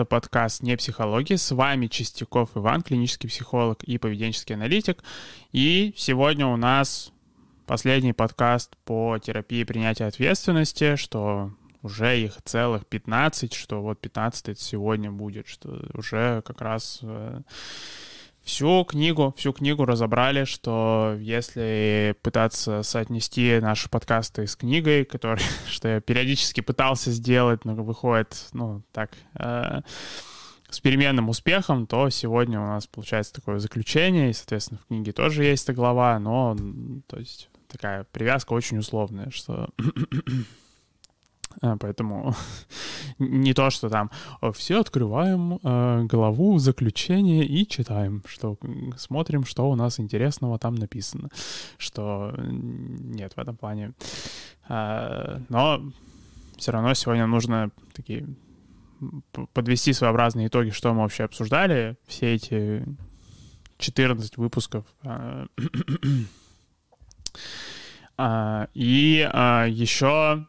Это подкаст «Не психология». С вами Чистяков Иван, клинический психолог и поведенческий аналитик. И сегодня у нас последний подкаст по терапии принятия ответственности, что уже их целых 15, что вот 15 сегодня будет, что уже как раз э, всю книгу, всю книгу разобрали, что если пытаться соотнести наши подкасты с книгой, который, что я периодически пытался сделать, но выходит, ну, так, э, с переменным успехом, то сегодня у нас получается такое заключение, и, соответственно, в книге тоже есть эта глава, но, то есть, такая привязка очень условная, что поэтому не то, что там все открываем э, главу заключения и читаем, что смотрим, что у нас интересного там написано. Что нет в этом плане. Э, но все равно сегодня нужно такие подвести своеобразные итоги, что мы вообще обсуждали все эти 14 выпусков. Э, и еще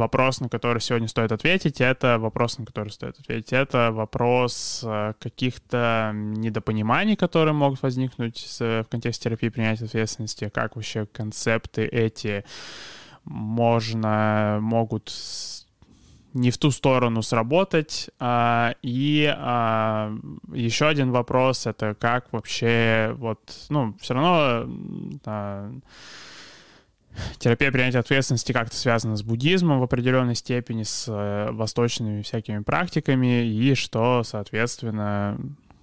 вопрос, на который сегодня стоит ответить, это вопрос, на который стоит ответить, это вопрос э, каких-то недопониманий, которые могут возникнуть в контексте терапии принятия ответственности, как вообще концепты эти можно, могут не в ту сторону сработать. А, и а, еще один вопрос — это как вообще вот, ну, все равно терапия принятия ответственности как-то связана с буддизмом в определенной степени, с э, восточными всякими практиками, и что, соответственно,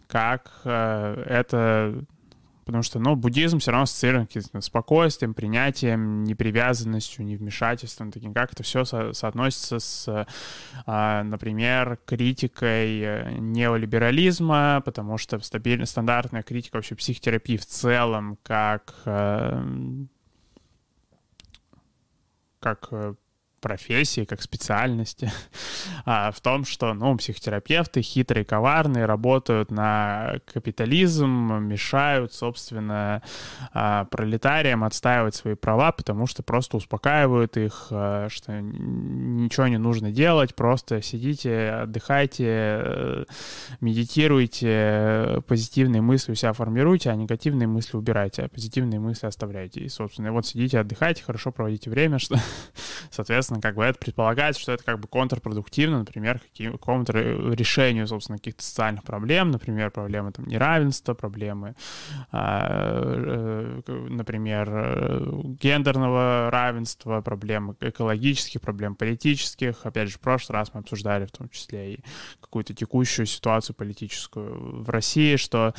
как э, это... Потому что, ну, буддизм все равно ассоциирован с спокойствием, принятием, непривязанностью, невмешательством, таким, как это все со- соотносится с, э, например, критикой неолиберализма, потому что стабильно стандартная критика вообще психотерапии в целом, как как э, профессии, как специальности, а, в том, что, ну, психотерапевты хитрые, коварные, работают на капитализм, мешают, собственно, а, пролетариям отстаивать свои права, потому что просто успокаивают их, а, что ничего не нужно делать, просто сидите, отдыхайте, э, медитируйте, позитивные мысли у себя формируйте, а негативные мысли убирайте, а позитивные мысли оставляйте. И, собственно, вот сидите, отдыхайте, хорошо проводите время, что, соответственно, соответственно, как бы это предполагает, что это как бы контрпродуктивно, например, какому-то решению, собственно, каких-то социальных проблем, например, проблемы там неравенства, проблемы, а, э, например, гендерного равенства, проблемы экологических, проблем политических. Опять же, в прошлый раз мы обсуждали в том числе и какую-то текущую ситуацию политическую в России, что,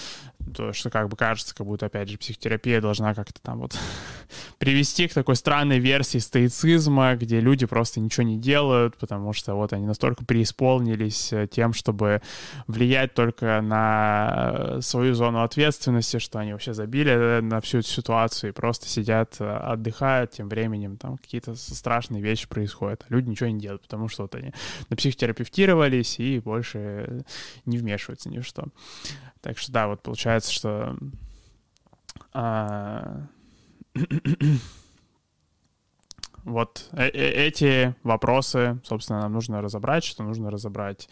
то, что как бы кажется, как будто, опять же, психотерапия должна как-то там вот привести к такой странной версии стоицизма, где люди просто ничего не делают, потому что вот они настолько преисполнились э, тем, чтобы влиять только на э, свою зону ответственности, что они вообще забили э, на всю эту ситуацию и просто сидят, отдыхают, тем временем там какие-то страшные вещи происходят. А люди ничего не делают, потому что вот они на психотерапевтировались и больше не вмешиваются ни в что. Так что да, вот получается, что а... Вот э, э, эти вопросы, собственно, нам нужно разобрать, что нужно разобрать,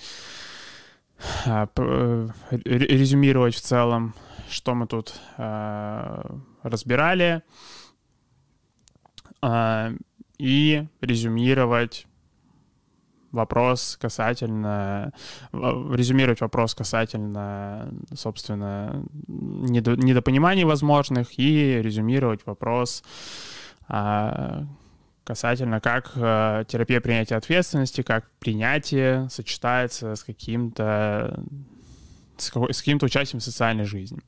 а, э, резюмировать в целом, что мы тут а, разбирали, а, и резюмировать вопрос касательно, резюмировать вопрос касательно, собственно, недопониманий возможных и резюмировать вопрос касательно как э, терапия принятия ответственности, как принятие сочетается с каким-то с, с каким-то участием в социальной жизни.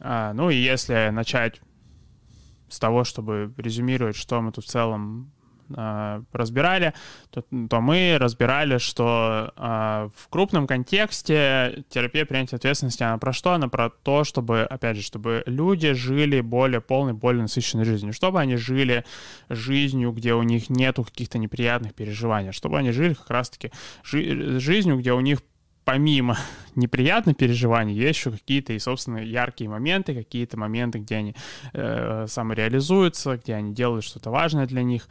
А, ну и если начать с того, чтобы резюмировать, что мы тут в целом э, разбирали, то, то мы разбирали, что э, в крупном контексте терапия принятия ответственности, она про что? Она про то, чтобы, опять же, чтобы люди жили более полной, более насыщенной жизнью, чтобы они жили жизнью, где у них нету каких-то неприятных переживаний, чтобы они жили как раз-таки жи- жизнью, где у них помимо неприятные переживания, есть еще какие-то и, собственно, яркие моменты, какие-то моменты, где они э, самореализуются, где они делают что-то важное для них.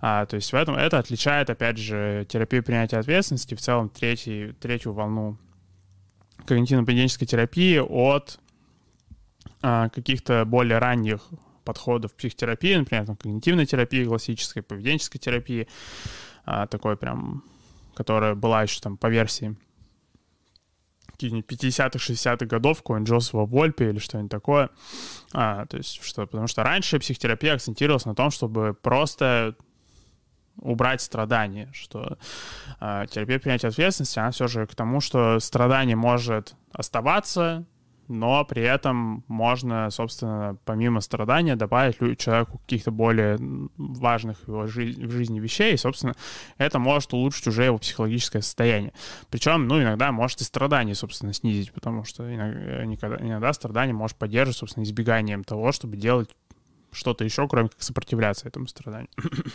А, то есть в этом это отличает, опять же, терапию принятия ответственности, в целом третий, третью волну когнитивно-поведенческой терапии от а, каких-то более ранних подходов психотерапии, например, там, когнитивной терапии, классической, поведенческой терапии, а, такой прям, которая была еще там по версии каких-нибудь 50-х, 60-х годов, какой-нибудь Джозефа Вольпе или что-нибудь такое. А, то есть, что, потому что раньше психотерапия акцентировалась на том, чтобы просто убрать страдания, что э, терапия принятия ответственности, она все же к тому, что страдание может оставаться, но при этом можно, собственно, помимо страдания добавить человеку каких-то более важных в его жи- в жизни вещей, и, собственно, это может улучшить уже его психологическое состояние. Причем, ну, иногда может и страдания, собственно, снизить, потому что иногда, иногда страдание может поддерживать, собственно, избеганием того, чтобы делать что-то еще, кроме как сопротивляться этому страданию.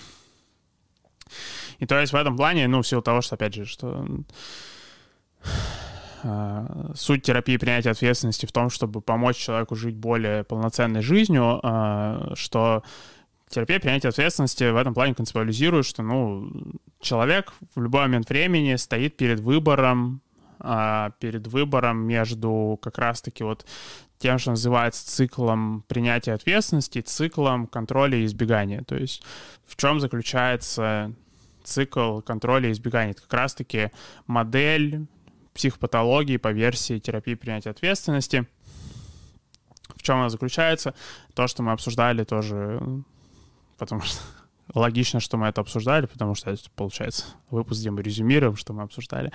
И то есть в этом плане, ну, в силу того, что, опять же, что э, суть терапии принятия ответственности в том, чтобы помочь человеку жить более полноценной жизнью, э, что терапия принятия ответственности в этом плане концептуализирует, что, ну, человек в любой момент времени стоит перед выбором, э, перед выбором между как раз-таки вот тем, что называется циклом принятия ответственности, циклом контроля и избегания. То есть в чем заключается цикл контроля и избегания? Это как раз-таки модель психопатологии по версии терапии принятия ответственности. В чем она заключается? То, что мы обсуждали тоже, потому что логично, что мы это обсуждали, потому что это, получается, выпуск, где мы резюмируем, что мы обсуждали.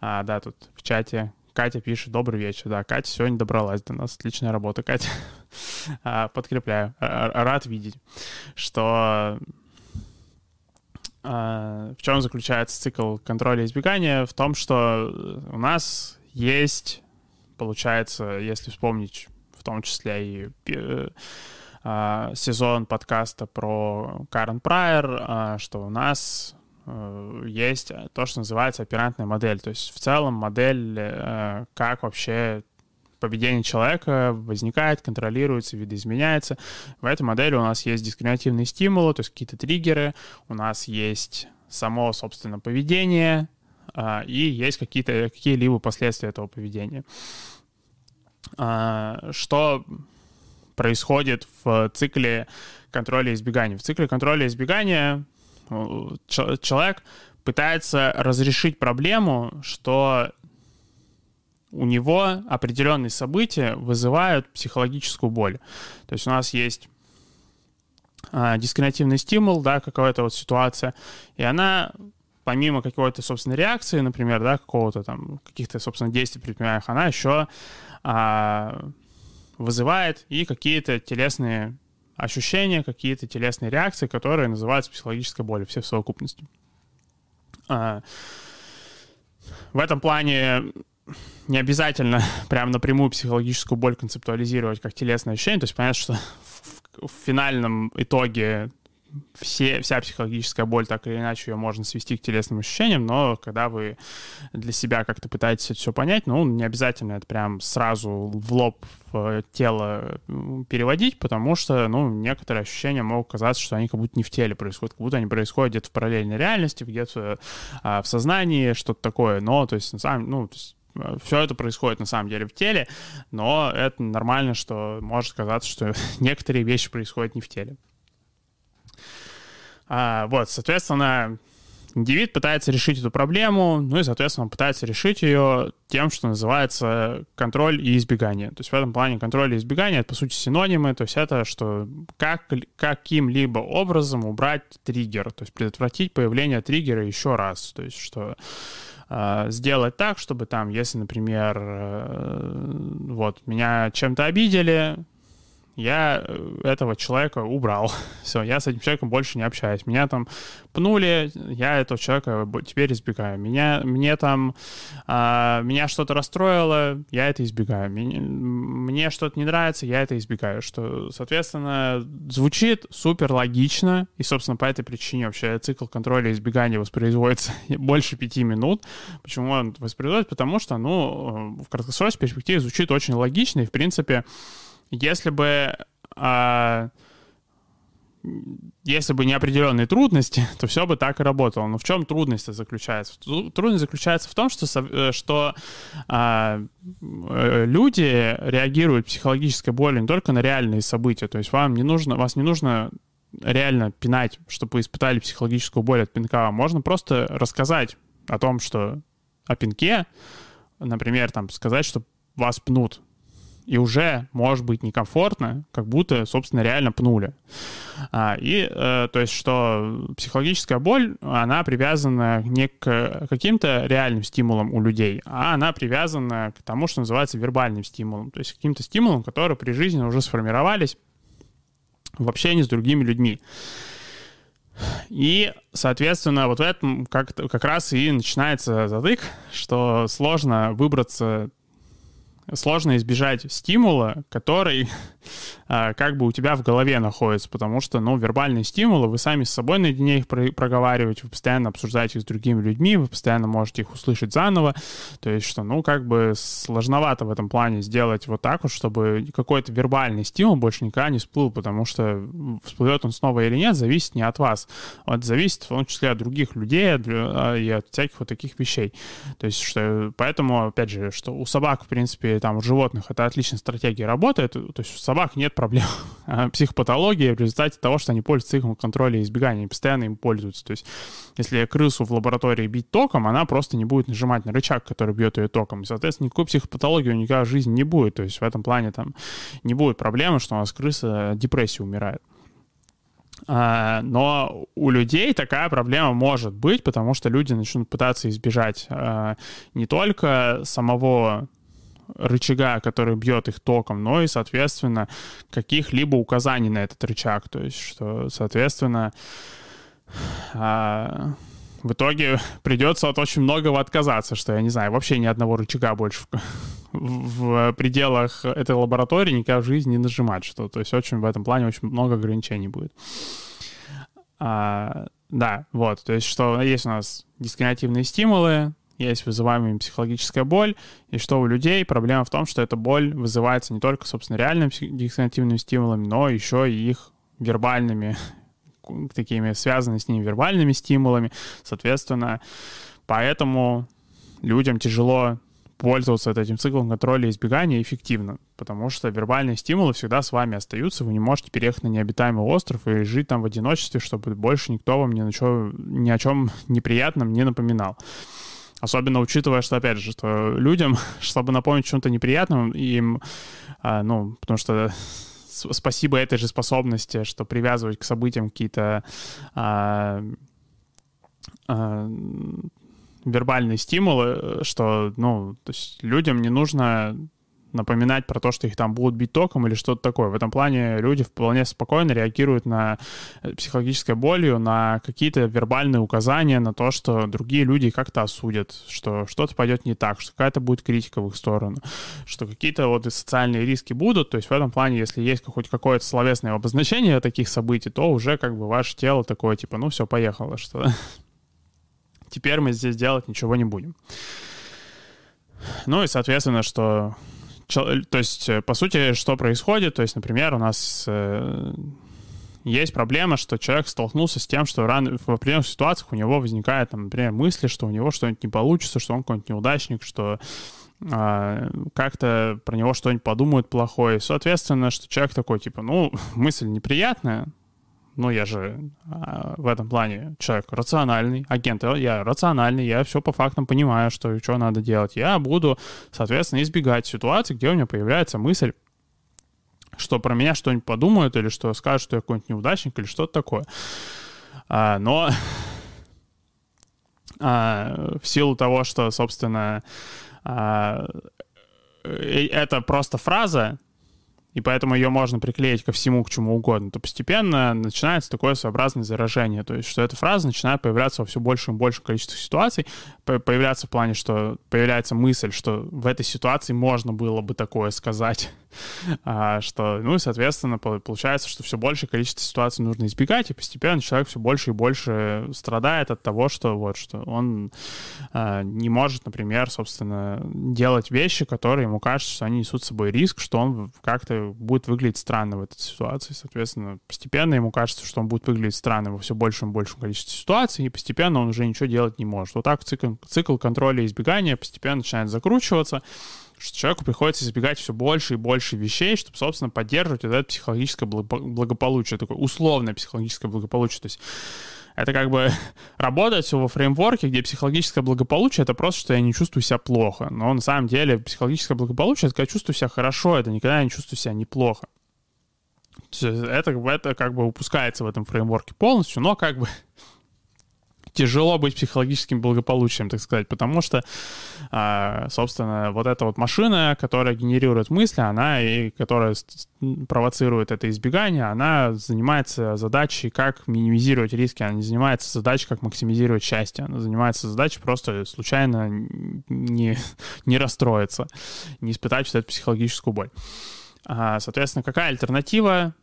А, да, тут в чате Катя пишет, добрый вечер. Да, Катя сегодня добралась до нас. Отличная работа, Катя. А, подкрепляю. Рад видеть, что в чем заключается цикл контроля и избегания? В том, что у нас есть, получается, если вспомнить в том числе и э, а, сезон подкаста про Карен Прайер, что у нас Э, есть то, что называется оперантная модель. То есть в целом модель, э, как вообще поведение человека возникает, контролируется, видоизменяется. В этой модели у нас есть дискриминативные стимулы, то есть какие-то триггеры, у нас есть само, собственно, поведение, а, и есть какие-то, какие-либо последствия этого поведения. А, что происходит в цикле контроля и избегания? В цикле контроля и избегания человек пытается разрешить проблему, что у него определенные события вызывают психологическую боль. То есть у нас есть а, дискриминативный стимул, да, какая-то вот ситуация, и она помимо какой-то, собственно, реакции, например, да, какого-то там, каких-то, собственно, действий предпринимаемых, она еще а, вызывает и какие-то телесные ощущения, какие-то телесные реакции, которые называются психологической болью, все в совокупности. А, в этом плане не обязательно прям напрямую психологическую боль концептуализировать как телесное ощущение. То есть понятно, что в, в финальном итоге все, вся психологическая боль, так или иначе, ее можно свести к телесным ощущениям, но когда вы для себя как-то пытаетесь это все понять, ну, не обязательно это прям сразу в лоб в тело переводить, потому что, ну, некоторые ощущения могут казаться, что они как будто не в теле происходят, как будто они происходят где-то в параллельной реальности, где-то а, в сознании, что-то такое, но, то есть, на самом, ну, то есть, э, все это происходит на самом деле в теле, но это нормально, что может казаться, что некоторые вещи происходят не в теле. А, вот, соответственно, индивид пытается решить эту проблему, ну и, соответственно, он пытается решить ее тем, что называется контроль и избегание. То есть в этом плане контроль и избегание — это, по сути, синонимы, то есть это, что как, каким-либо образом убрать триггер, то есть предотвратить появление триггера еще раз. То есть что э, сделать так, чтобы там, если, например, э, вот, меня чем-то обидели, я э, этого человека убрал. Все, я с этим человеком больше не общаюсь. Меня там пнули, я этого человека теперь избегаю. Меня, мне там, а, меня что-то расстроило, я это избегаю. Мне, мне что-то не нравится, я это избегаю. Что, соответственно, звучит супер логично, и, собственно, по этой причине вообще цикл контроля и избегания воспроизводится больше пяти минут. Почему он воспроизводится? Потому что, ну, в краткосрочной перспективе звучит очень логично, и, в принципе, если бы а, если бы не определенные трудности, то все бы так и работало. Но в чем трудность заключается? Трудность заключается в том, что, э, что а, э, люди реагируют психологической болью не только на реальные события. То есть вам не нужно, вас не нужно реально пинать, чтобы испытали психологическую боль от пинка. Можно просто рассказать о том, что о пинке, например, там сказать, что вас пнут, и уже может быть некомфортно, как будто, собственно, реально пнули. А, и, э, то есть, что психологическая боль, она привязана не к каким-то реальным стимулам у людей, а она привязана к тому, что называется вербальным стимулом, то есть каким-то стимулам, которые при жизни уже сформировались в общении с другими людьми. И, соответственно, вот в этом как, как раз и начинается затык, что сложно выбраться сложно избежать стимула, который а, как бы у тебя в голове находится, потому что, ну, вербальные стимулы, вы сами с собой наедине их проговариваете, вы постоянно обсуждаете их с другими людьми, вы постоянно можете их услышать заново, то есть, что, ну, как бы сложновато в этом плане сделать вот так вот, чтобы какой-то вербальный стимул больше никогда не всплыл, потому что всплывет он снова или нет, зависит не от вас, вот зависит в том числе от других людей а, и от всяких вот таких вещей. То есть, что, поэтому, опять же, что у собак, в принципе, там, у животных это отличная стратегия работает, то есть у собак нет проблем психопатологии в результате того, что они пользуются циклом контроля и избегания, они постоянно им пользуются. То есть если крысу в лаборатории бить током, она просто не будет нажимать на рычаг, который бьет ее током. И, соответственно, никакой психопатологии у нее в жизни не будет. То есть в этом плане там не будет проблемы, что у нас крыса депрессии умирает. А, но у людей такая проблема может быть, потому что люди начнут пытаться избежать а, не только самого рычага, который бьет их током, но и, соответственно, каких-либо указаний на этот рычаг. То есть, что, соответственно, а, в итоге придется от очень многого отказаться, что, я не знаю, вообще ни одного рычага больше в, в пределах этой лаборатории никогда в жизни не нажимать, что, то есть очень в этом плане очень много ограничений будет. А, да, вот, то есть что есть у нас дискриминативные стимулы, есть вызываемая психологическая боль, и что у людей проблема в том, что эта боль вызывается не только, собственно, реальными дисонативными стимулами, но еще и их вербальными, такими связанными с ними вербальными стимулами. Соответственно, поэтому людям тяжело пользоваться этим циклом контроля и избегания эффективно, потому что вербальные стимулы всегда с вами остаются, вы не можете переехать на необитаемый остров и жить там в одиночестве, чтобы больше никто вам ни, на чё, ни о чем неприятном не напоминал. Особенно учитывая, что, опять же, что людям, чтобы напомнить чем-то неприятным, им, а, ну, потому что спасибо этой же способности, что привязывать к событиям какие-то а, а, вербальные стимулы, что, ну, то есть людям не нужно напоминать про то, что их там будут бить током или что-то такое. В этом плане люди вполне спокойно реагируют на э, психологической болью, на какие-то вербальные указания, на то, что другие люди как-то осудят, что что-то пойдет не так, что какая-то будет критика в их сторону, что какие-то вот социальные риски будут. То есть в этом плане, если есть хоть какое-то словесное обозначение таких событий, то уже как бы ваше тело такое, типа, ну все, поехало, что теперь мы здесь делать ничего не будем. Ну и, соответственно, что то есть, э, по сути, что происходит? То есть, например, у нас э, есть проблема, что человек столкнулся с тем, что рано, в определенных ситуациях у него возникает, там, например, мысли, что у него что-нибудь не получится, что он какой-нибудь неудачник, что а, как-то про него что-нибудь подумают плохое. Соответственно, что человек такой, типа, ну, мысль неприятная, ну, я же а, в этом плане человек рациональный, агент, я рациональный, я все по фактам понимаю, что и что надо делать. Я буду, соответственно, избегать ситуаций, где у меня появляется мысль, что про меня что-нибудь подумают, или что скажут, что я какой-нибудь неудачник, или что-то такое. А, но а, в силу того, что, собственно, а, э, это просто фраза, и поэтому ее можно приклеить ко всему, к чему угодно, то постепенно начинается такое своеобразное заражение. То есть, что эта фраза начинает появляться во все большем и большем количестве ситуаций, появляться в плане, что появляется мысль, что в этой ситуации можно было бы такое сказать. А, что, ну и, соответственно, получается, что все большее количество ситуаций нужно избегать, и постепенно человек все больше и больше страдает от того, что вот, что он а, не может, например, собственно, делать вещи, которые ему кажется, что они несут с собой риск, что он как-то будет выглядеть странно в этой ситуации. Соответственно, постепенно ему кажется, что он будет выглядеть странно во все большем и большем количестве ситуаций, и постепенно он уже ничего делать не может. Вот так цикл, цикл контроля и избегания постепенно начинает закручиваться, что человеку приходится избегать все больше и больше вещей, чтобы, собственно, поддерживать это психологическое благополучие, такое условное психологическое благополучие. То есть это как бы работать во фреймворке, где психологическое благополучие — это просто, что я не чувствую себя плохо. Но на самом деле психологическое благополучие — это когда я чувствую себя хорошо, это никогда не чувствую себя неплохо. Это, это как бы упускается в этом фреймворке полностью, но как бы тяжело быть психологическим благополучием, так сказать, потому что, а, собственно, вот эта вот машина, которая генерирует мысли, она и которая провоцирует это избегание, она занимается задачей, как минимизировать риски, она не занимается задачей, как максимизировать счастье, она занимается задачей просто случайно не, не расстроиться, не испытать вот эту психологическую боль. А, соответственно, какая альтернатива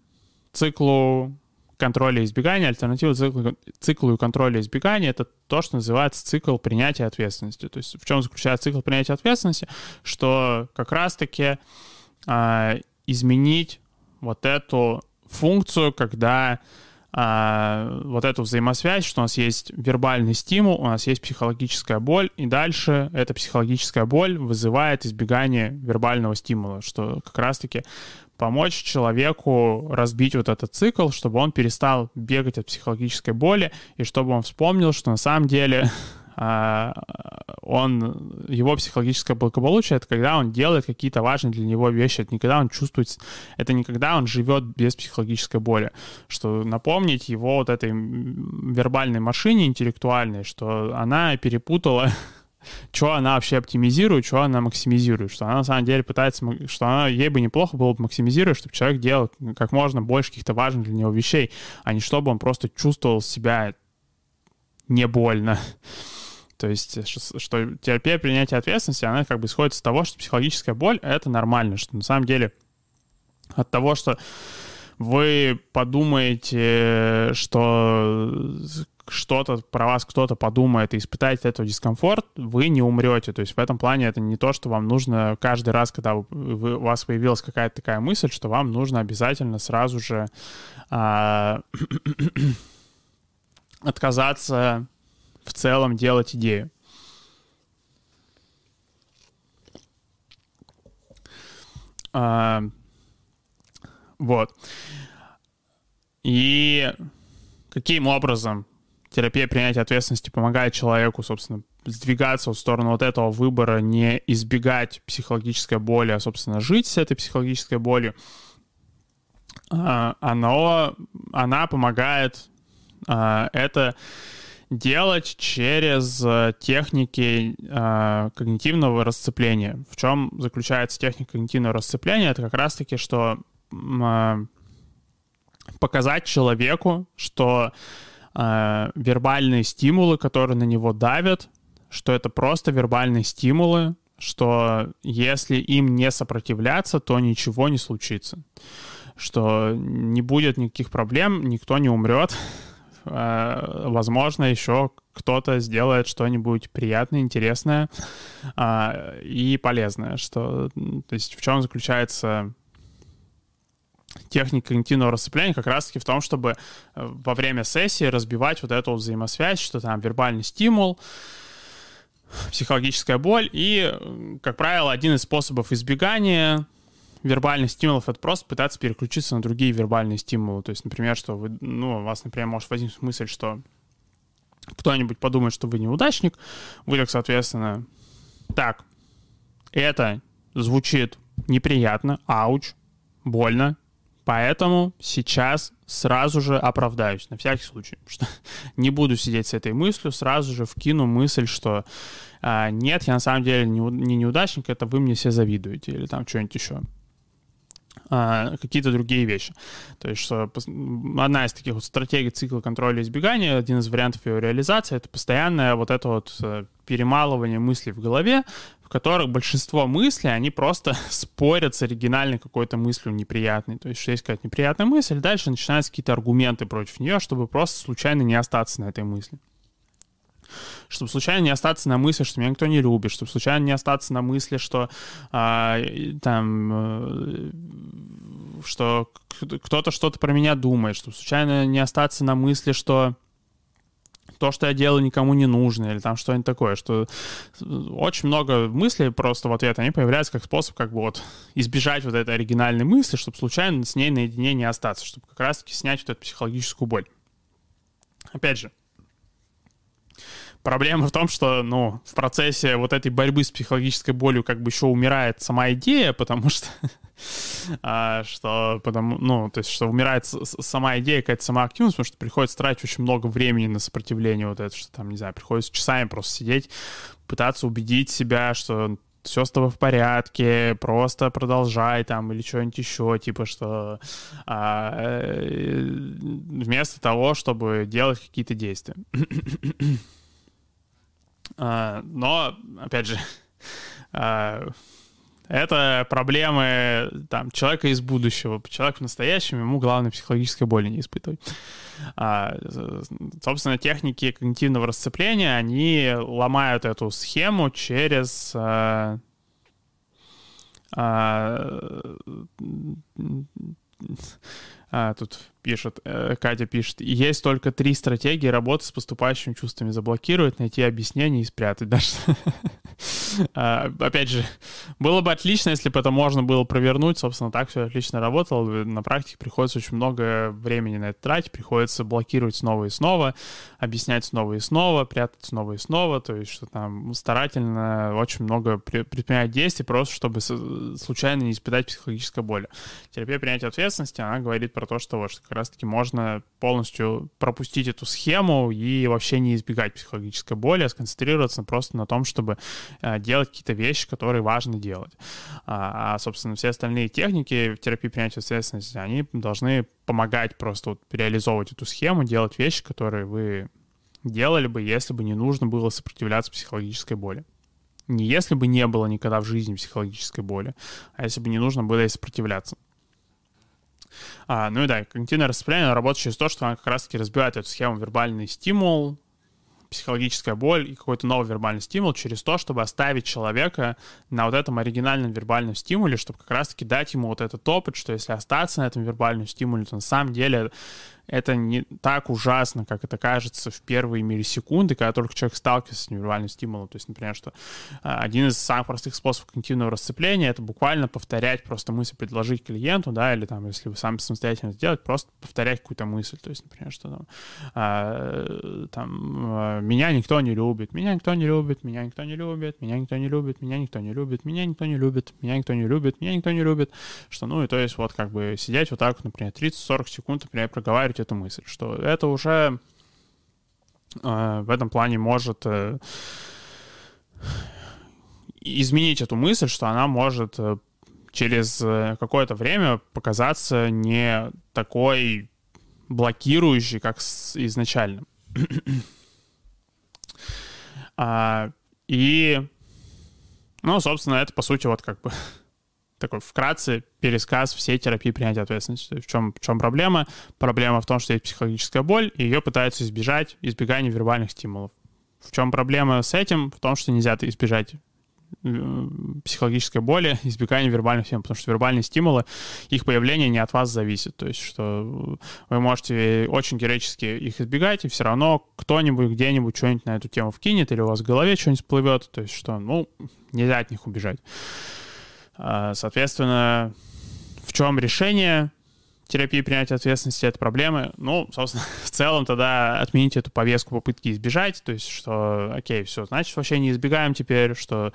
циклу контроля и избегания, альтернатива циклу, циклу контроля и избегания — это то, что называется цикл принятия ответственности. То есть в чем заключается цикл принятия ответственности? Что как раз-таки а, изменить вот эту функцию, когда а, вот эту взаимосвязь, что у нас есть вербальный стимул, у нас есть психологическая боль, и дальше эта психологическая боль вызывает избегание вербального стимула, что как раз-таки помочь человеку разбить вот этот цикл, чтобы он перестал бегать от психологической боли, и чтобы он вспомнил, что на самом деле а, он, его психологическое благополучие — это когда он делает какие-то важные для него вещи, это не когда он чувствует, это не когда он живет без психологической боли. Что напомнить его вот этой вербальной машине интеллектуальной, что она перепутала что она вообще оптимизирует, что она максимизирует, что она на самом деле пытается, что она, ей бы неплохо было бы максимизировать, чтобы человек делал как можно больше каких-то важных для него вещей, а не чтобы он просто чувствовал себя не больно. То есть, что терапия принятия ответственности, она как бы исходит из того, что психологическая боль — это нормально, что на самом деле от того, что вы подумаете, что что-то про вас кто-то подумает и испытаете этот дискомфорт, вы не умрете. То есть в этом плане это не то, что вам нужно каждый раз, когда вы, у вас появилась какая-то такая мысль, что вам нужно обязательно сразу же а, отказаться в целом делать идею. А, вот. И каким образом терапия принятия ответственности помогает человеку, собственно, сдвигаться в сторону вот этого выбора, не избегать психологической боли, а, собственно, жить с этой психологической болью, а, оно, она помогает а, это делать через техники э, когнитивного расцепления. В чем заключается техника когнитивного расцепления? Это как раз-таки, что показать человеку, что э, вербальные стимулы, которые на него давят, что это просто вербальные стимулы, что если им не сопротивляться, то ничего не случится. Что не будет никаких проблем, никто не умрет, Э, возможно, еще кто-то сделает что-нибудь приятное, интересное а, и полезное. Что, то есть в чем заключается техника когнитивного расцепления как раз-таки в том, чтобы э, во время сессии разбивать вот эту взаимосвязь, что там вербальный стимул, психологическая боль и, как правило, один из способов избегания вербальных стимулов это просто пытаться переключиться на другие вербальные стимулы. То есть, например, что вы, ну, у вас, например, может возникнуть мысль, что кто-нибудь подумает, что вы неудачник, вы так, соответственно, так, это звучит неприятно, ауч, больно, поэтому сейчас сразу же оправдаюсь, на всякий случай, что не буду сидеть с этой мыслью, сразу же вкину мысль, что а, нет, я на самом деле не, не неудачник, это вы мне все завидуете, или там что-нибудь еще. А, какие-то другие вещи. То есть, что одна из таких вот стратегий цикла контроля и избегания, один из вариантов ее реализации, это постоянное вот это вот э, перемалывание мыслей в голове, в которых большинство мыслей, они просто спорят с оригинальной какой-то мыслью неприятной. То есть, что есть какая-то неприятная мысль, дальше начинаются какие-то аргументы против нее, чтобы просто случайно не остаться на этой мысли чтобы случайно не остаться на мысли, что меня никто не любит, чтобы случайно не остаться на мысли, что а, там э, что кто-то что-то про меня думает, чтобы случайно не остаться на мысли, что то, что я делаю, никому не нужно, или там что-нибудь такое, что очень много мыслей просто в ответ, они появляются как способ как бы вот избежать вот этой оригинальной мысли, чтобы случайно с ней наедине не остаться, чтобы как раз-таки снять вот эту психологическую боль. Опять же, Проблема в том, что, ну, в процессе вот этой борьбы с психологической болью как бы еще умирает сама идея, потому что а, что потому, ну, то есть, что умирает сама идея, какая-то сама активность, потому что приходится тратить очень много времени на сопротивление вот это, что там, не знаю, приходится часами просто сидеть, пытаться убедить себя, что все с тобой в порядке, просто продолжай там или что-нибудь еще, типа что а, э, вместо того, чтобы делать какие-то действия. А, но, опять же, а, это проблемы там, человека из будущего. Человек в настоящем, ему главное психологической боли не испытывать. А, собственно, техники когнитивного расцепления, они ломают эту схему через... А, а, а, тут пишет, э, Катя пишет, есть только три стратегии работы с поступающими чувствами. Заблокировать, найти объяснение и спрятать. Даже. А, опять же, было бы отлично, если бы это можно было провернуть. Собственно, так все отлично работало. На практике приходится очень много времени на это тратить. Приходится блокировать снова и снова, объяснять снова и снова, прятать снова и снова. То есть, что там старательно очень много предпринять действий, просто чтобы случайно не испытать психологической боли. Терапия принятия ответственности, она говорит про то, что вот как раз-таки можно полностью пропустить эту схему и вообще не избегать психологической боли, а сконцентрироваться просто на том, чтобы э, делать какие-то вещи, которые важно делать. А, а, собственно, все остальные техники в терапии принятия ответственности, они должны помогать просто вот реализовывать эту схему, делать вещи, которые вы делали бы, если бы не нужно было сопротивляться психологической боли. Не если бы не было никогда в жизни психологической боли, а если бы не нужно было ей сопротивляться. А, ну и да, когнитивное расцепление работает через то, что она как раз-таки разбивает эту схему вербальный стимул, психологическая боль и какой-то новый вербальный стимул через то, чтобы оставить человека на вот этом оригинальном вербальном стимуле, чтобы как раз-таки дать ему вот этот опыт, что если остаться на этом вербальном стимуле, то на самом деле это не так ужасно, как это кажется в первые миллисекунды, когда только человек сталкивается с невербальным стимулом. То есть, например, что а, один из самых простых способов когнитивного расцепления — это буквально повторять просто мысль, предложить клиенту, да, или там, если вы сами самостоятельно сделать, просто повторять какую-то мысль. То есть, например, что там, а, там а, «меня никто не любит», «меня никто не любит», «меня никто не любит», «меня никто не любит», «меня никто не любит», «меня никто не любит», «меня никто не любит», «меня никто не любит», что, ну, и то есть вот как бы сидеть вот так например, 30-40 секунд, например, проговаривать эту мысль, что это уже э, в этом плане может э, изменить эту мысль, что она может э, через э, какое-то время показаться не такой блокирующий, как изначально. а, и, ну, собственно, это, по сути, вот как бы такой вкратце пересказ всей терапии принятия ответственности. В чем, в чем проблема? Проблема в том, что есть психологическая боль, и ее пытаются избежать избегание вербальных стимулов. В чем проблема с этим? В том, что нельзя избежать э, психологической боли, избегание вербальных стимулов, потому что вербальные стимулы, их появление не от вас зависит. То есть, что вы можете очень героически их избегать, и все равно кто-нибудь где-нибудь что-нибудь на эту тему вкинет, или у вас в голове что-нибудь всплывет. То есть, что, ну, нельзя от них убежать. А, соответственно, в чем решение терапии принятия ответственности от проблемы? Ну, собственно, в целом тогда отменить эту повестку попытки избежать, то есть, что, окей, все, значит, вообще не избегаем теперь, что...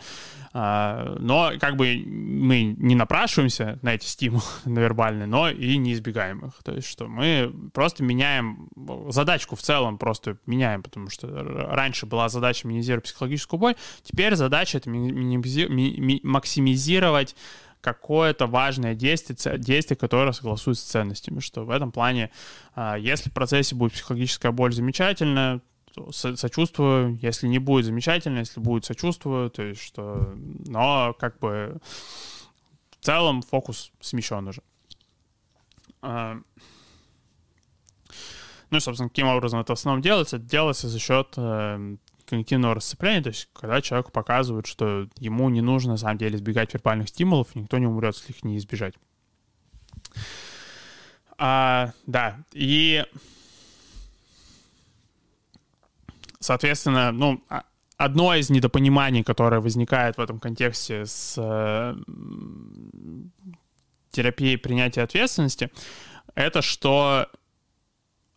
А, но как бы мы не напрашиваемся на эти стимулы на вербальные, но и не избегаем их. То есть, что мы просто меняем задачку в целом, просто меняем, потому что раньше была задача минимизировать психологическую боль, теперь задача это максимизировать какое-то важное действие, действие, которое согласуется с ценностями, что в этом плане, а, если в процессе будет психологическая боль, замечательно, сочувствую, если не будет замечательно, если будет сочувствую, то есть что, но как бы в целом фокус смещен уже. А, ну и, собственно, каким образом это в основном делается? Это делается за счет э, когнитивного расцепления, то есть когда человеку показывают, что ему не нужно на самом деле избегать вербальных стимулов, никто не умрет, если их не избежать. А, да, и соответственно, ну, а, одно из недопониманий, которое возникает в этом контексте с э, терапией принятия ответственности, это что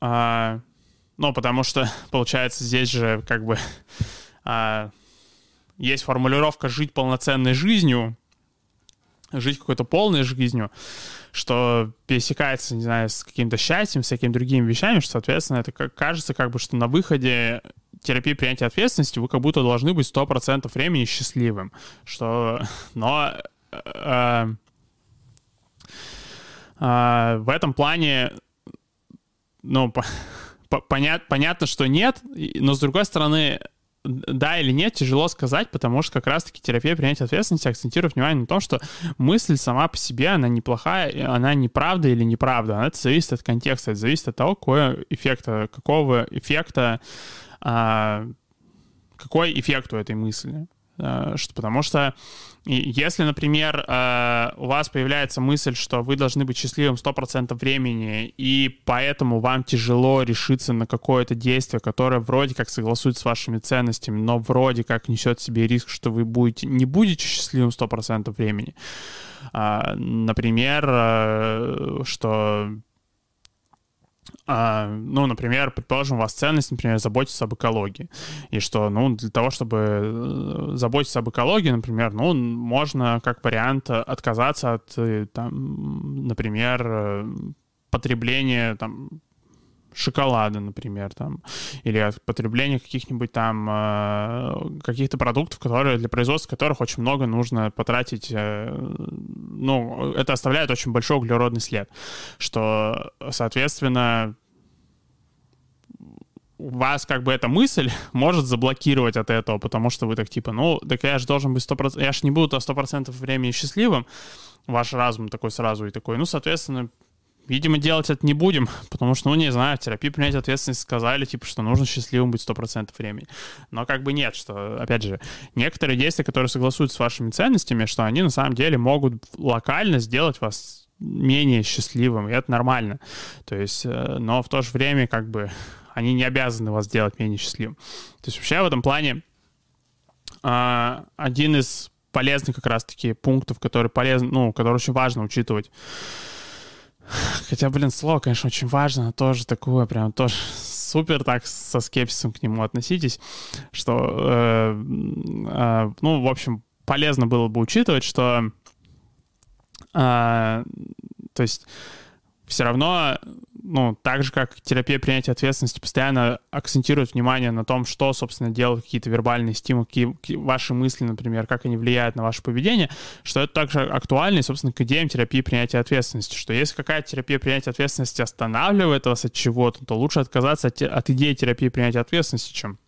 а, ну, потому что, получается, здесь же как бы а, есть формулировка «жить полноценной жизнью», жить какой-то полной жизнью, что пересекается, не знаю, с каким-то счастьем, всякими другими вещами, что, соответственно, это как, кажется, как бы, что на выходе терапии принятия ответственности вы как будто должны быть 100% времени счастливым, что... Но... Э, э, в этом плане, ну, понят, понятно, что нет, но с другой стороны, да или нет, тяжело сказать, потому что как раз-таки терапия принятия ответственности акцентирует внимание на том, что мысль сама по себе, она неплохая, она неправда или неправда. Это зависит от контекста, это зависит от того, какой эффект, какого эффекта, а, какой эффект у этой мысли. А, что, потому что если, например, э, у вас появляется мысль, что вы должны быть счастливым 100% времени, и поэтому вам тяжело решиться на какое-то действие, которое вроде как согласуется с вашими ценностями, но вроде как несет в себе риск, что вы будете, не будете счастливым 100% времени. А, например, э, что ну, например, предположим, у вас ценность, например, заботиться об экологии. И что, ну, для того, чтобы э, заботиться об экологии, например, ну, можно как вариант отказаться от, э, там, например, э, потребления там шоколада, например, там, или от потребления каких-нибудь там э, каких-то продуктов, которые для производства которых очень много нужно потратить, э, ну, это оставляет очень большой углеродный след, что, соответственно, вас как бы эта мысль может заблокировать от этого, потому что вы так типа, ну, так я же должен быть 100%, я же не буду 100% времени счастливым, ваш разум такой сразу и такой, ну, соответственно, Видимо, делать это не будем, потому что, ну, не знаю, в терапии принять ответственность сказали, типа, что нужно счастливым быть 100% времени. Но как бы нет, что, опять же, некоторые действия, которые согласуются с вашими ценностями, что они на самом деле могут локально сделать вас менее счастливым, и это нормально. То есть, э, но в то же время, как бы, они не обязаны вас сделать менее счастливым. То есть вообще в этом плане а, один из полезных как раз-таки пунктов, который полезно, ну, который очень важно учитывать Хотя, блин, слово, конечно, очень важно, но тоже такое, прям тоже супер так со скепсисом к нему относитесь, что, э, э, ну, в общем, полезно было бы учитывать, что, э, то есть, все равно ну, так же, как терапия принятия ответственности постоянно акцентирует внимание на том, что, собственно, делают какие-то вербальные стимулы, какие, ваши мысли, например, как они влияют на ваше поведение, что это также актуально, и, собственно, к идеям терапии принятия ответственности, что если какая-то терапия принятия ответственности останавливает вас от чего-то, то лучше отказаться от, от идеи терапии принятия ответственности, чем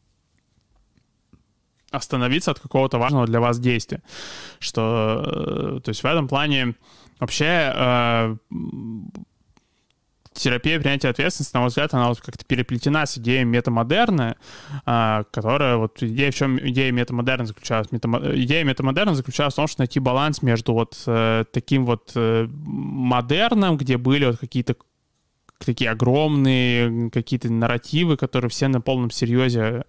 остановиться от какого-то важного для вас действия. Что, э, то есть в этом плане вообще э, терапия принятия ответственности, на мой взгляд, она вот как-то переплетена с идеей метамодерна, а, которая вот идея в чем идея метамодерна заключалась? Метамо... Идея метамодерна заключалась в том, что найти баланс между вот э, таким вот э, модерном, где были вот какие-то такие огромные какие-то нарративы, которые все на полном серьезе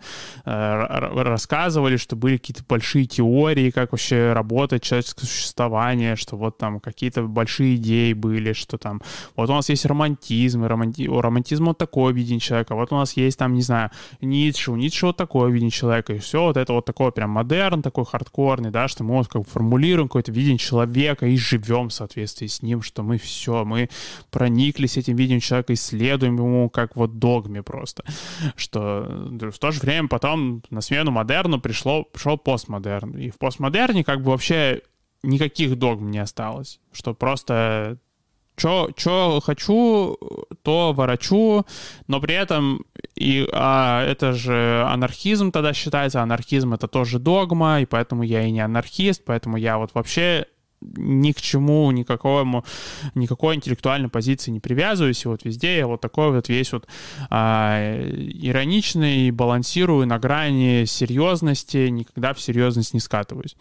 э, рассказывали, что были какие-то большие теории, как вообще работает человеческое существование, что вот там какие-то большие идеи были, что там вот у нас есть романтизм, и романти... у романтизма вот такое видение человека, вот у нас есть там, не знаю, Ницше, у Ницше вот такое видение человека, и все вот это вот такое прям модерн, такой хардкорный, да, что мы вот как бы формулируем какое-то видение человека и живем в соответствии с ним, что мы все, мы прониклись этим видением человека, человека, исследуем ему как вот догме просто. Что в то же время потом на смену модерну пришло, пришел постмодерн. И в постмодерне как бы вообще никаких догм не осталось, что просто что хочу, то ворочу, но при этом и а, это же анархизм тогда считается, анархизм это тоже догма, и поэтому я и не анархист, поэтому я вот вообще ни к чему, никакому, никакой интеллектуальной позиции не привязываюсь, и вот везде я вот такой вот весь вот а, ироничный, балансирую на грани серьезности, никогда в серьезность не скатываюсь.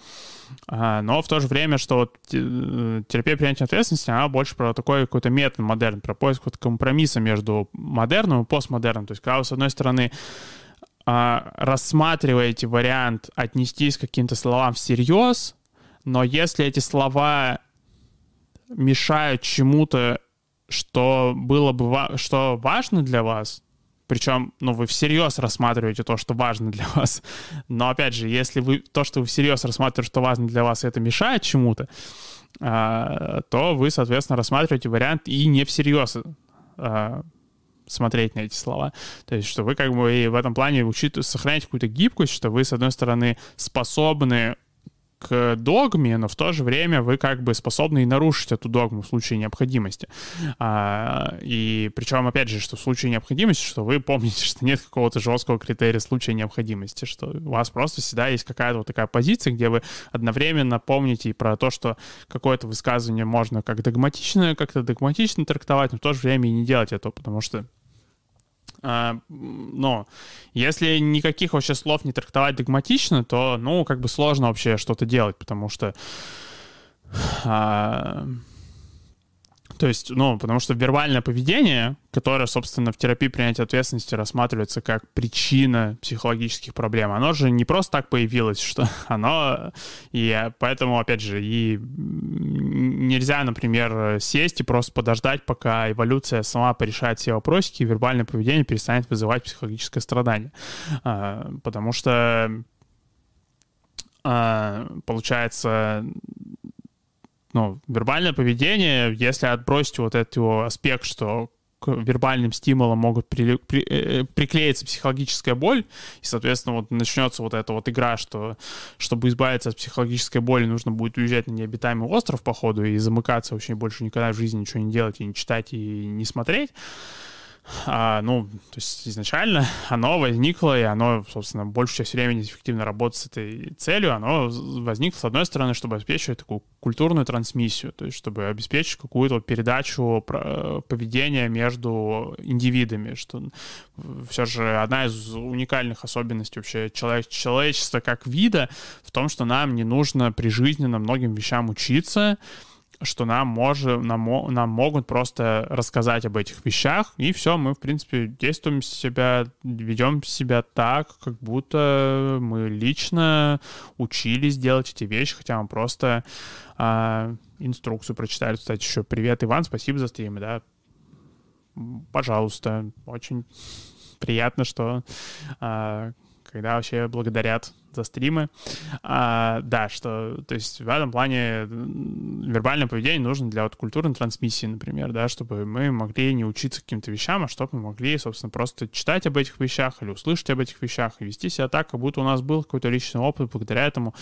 А, но в то же время, что вот э, терапия принятия ответственности, она больше про такой какой-то метод модерн, про поиск вот компромисса между модерном и постмодерном. То есть, когда вы, с одной стороны, а, рассматриваете вариант отнестись к каким-то словам всерьез, но если эти слова мешают чему-то, что было бы ва- что важно для вас, причем, ну, вы всерьез рассматриваете то, что важно для вас. Но, опять же, если вы то, что вы всерьез рассматриваете, что важно для вас, это мешает чему-то, а, то вы, соответственно, рассматриваете вариант и не всерьез а, смотреть на эти слова. То есть, что вы как бы и в этом плане учитываете, сохраняете какую-то гибкость, что вы, с одной стороны, способны к догме, но в то же время вы как бы способны и нарушить эту догму в случае необходимости. А, и причем, опять же, что в случае необходимости, что вы помните, что нет какого-то жесткого критерия случая необходимости, что у вас просто всегда есть какая-то вот такая позиция, где вы одновременно помните и про то, что какое-то высказывание можно как догматичное, как-то догматично трактовать, но в то же время и не делать этого, потому что но если никаких вообще слов не трактовать догматично, то, ну, как бы сложно вообще что-то делать, потому что а, то есть, ну, потому что вербальное поведение, которое, собственно, в терапии принятия ответственности рассматривается как причина психологических проблем, оно же не просто так появилось, что оно... И поэтому, опять же, и нельзя, например, сесть и просто подождать, пока эволюция сама порешает все вопросики, и вербальное поведение перестанет вызывать психологическое страдание. А, потому что а, получается, ну, вербальное поведение, если отбросить вот этот его аспект, что к вербальным стимулам могут при, при, э, приклеиться психологическая боль, и, соответственно, вот начнется вот эта вот игра, что чтобы избавиться от психологической боли, нужно будет уезжать на необитаемый остров, походу, и замыкаться вообще больше никогда в жизни ничего не делать, и не читать, и не смотреть а, ну, то есть изначально оно возникло, и оно, собственно, большую часть времени эффективно работает с этой целью, оно возникло, с одной стороны, чтобы обеспечивать такую культурную трансмиссию, то есть чтобы обеспечить какую-то передачу поведения между индивидами, что все же одна из уникальных особенностей вообще человек, человечества как вида в том, что нам не нужно прижизненно многим вещам учиться, что нам, может, нам, нам могут просто рассказать об этих вещах, и все, мы, в принципе, действуем себя, ведем себя так, как будто мы лично учились делать эти вещи, хотя мы просто а, инструкцию прочитали. Кстати, еще привет, Иван, спасибо за стрим, да. Пожалуйста, очень приятно, что а, когда вообще благодарят за стримы. А, да, что, то есть в этом плане вербальное поведение нужно для вот культурной трансмиссии, например, да, чтобы мы могли не учиться каким-то вещам, а чтобы мы могли, собственно, просто читать об этих вещах или услышать об этих вещах и вести себя так, как будто у нас был какой-то личный опыт. Благодаря этому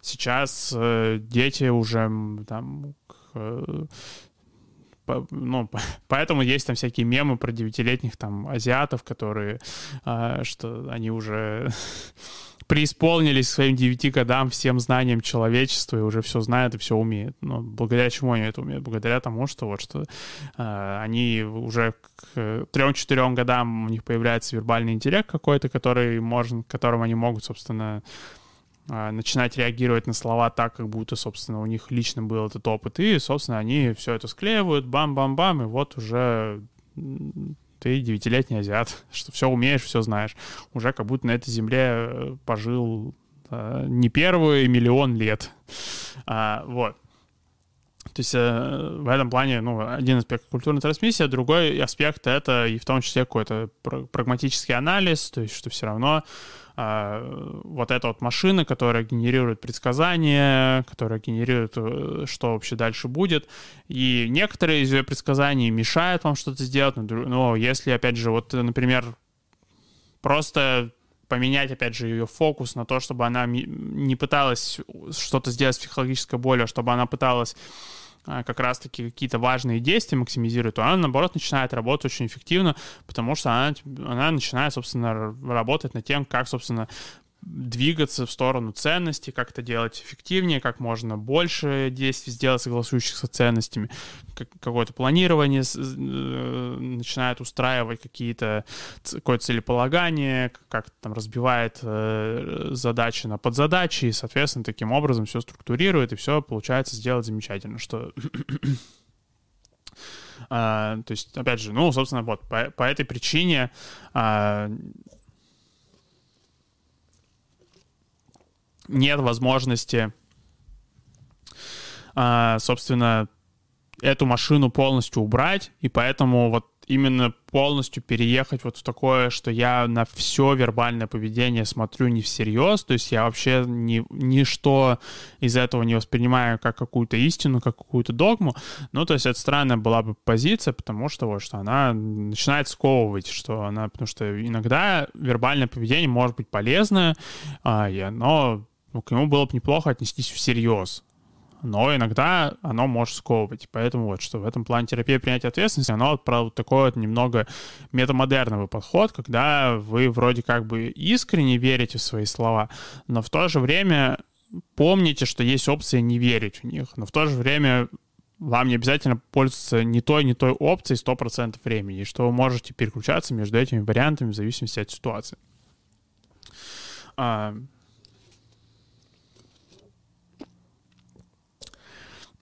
сейчас э, дети уже там э, ну, поэтому есть там всякие мемы про девятилетних там азиатов, которые, а, что они уже преисполнились своим девяти годам всем знанием человечества и уже все знают и все умеют. Но благодаря чему они это умеют? Благодаря тому, что вот что э, они уже к трем-четырем годам у них появляется вербальный интеллект какой-то, который можно, которым они могут, собственно, начинать реагировать на слова так, как будто, собственно, у них лично был этот опыт. И, собственно, они все это склеивают, бам-бам-бам, и вот уже ты девятилетний азиат, что все умеешь, все знаешь. Уже как будто на этой земле э, пожил э, не первый миллион лет. А, вот. То есть э, в этом плане, ну, один аспект культурной трансмиссии, а другой аспект это и в том числе какой-то прагматический анализ, то есть что все равно э, вот эта вот машина, которая генерирует предсказания, которая генерирует, э, что вообще дальше будет, и некоторые из ее предсказаний мешают вам что-то сделать, но если, опять же, вот, например, просто поменять, опять же, ее фокус на то, чтобы она не пыталась что-то сделать с психологической болью, а чтобы она пыталась а, как раз-таки какие-то важные действия максимизирует, то она, наоборот, начинает работать очень эффективно, потому что она, она начинает, собственно, работать над тем, как, собственно, двигаться в сторону ценностей, как это делать эффективнее, как можно больше действий сделать, согласующихся ценностями, какое-то планирование э, начинает устраивать какие-то какое-то целеполагание, как там разбивает э, задачи на подзадачи, и, соответственно, таким образом все структурирует, и все получается сделать замечательно, что а, то есть, опять же, ну, собственно, вот по, по этой причине а, нет возможности, а, собственно, эту машину полностью убрать, и поэтому вот именно полностью переехать вот в такое, что я на все вербальное поведение смотрю не всерьез, то есть я вообще ни, ничто из этого не воспринимаю как какую-то истину, как какую-то догму, ну, то есть это странная была бы позиция, потому что вот, что она начинает сковывать, что она, потому что иногда вербальное поведение может быть полезное, а, и оно ну, к нему было бы неплохо отнестись всерьез. Но иногда оно может сковывать. Поэтому вот что в этом плане терапия принятия ответственности, оно про вот такой вот немного метамодерновый подход, когда вы вроде как бы искренне верите в свои слова, но в то же время помните, что есть опция не верить в них, но в то же время вам не обязательно пользоваться ни той, ни той опцией 100% времени, и что вы можете переключаться между этими вариантами в зависимости от ситуации. А, А,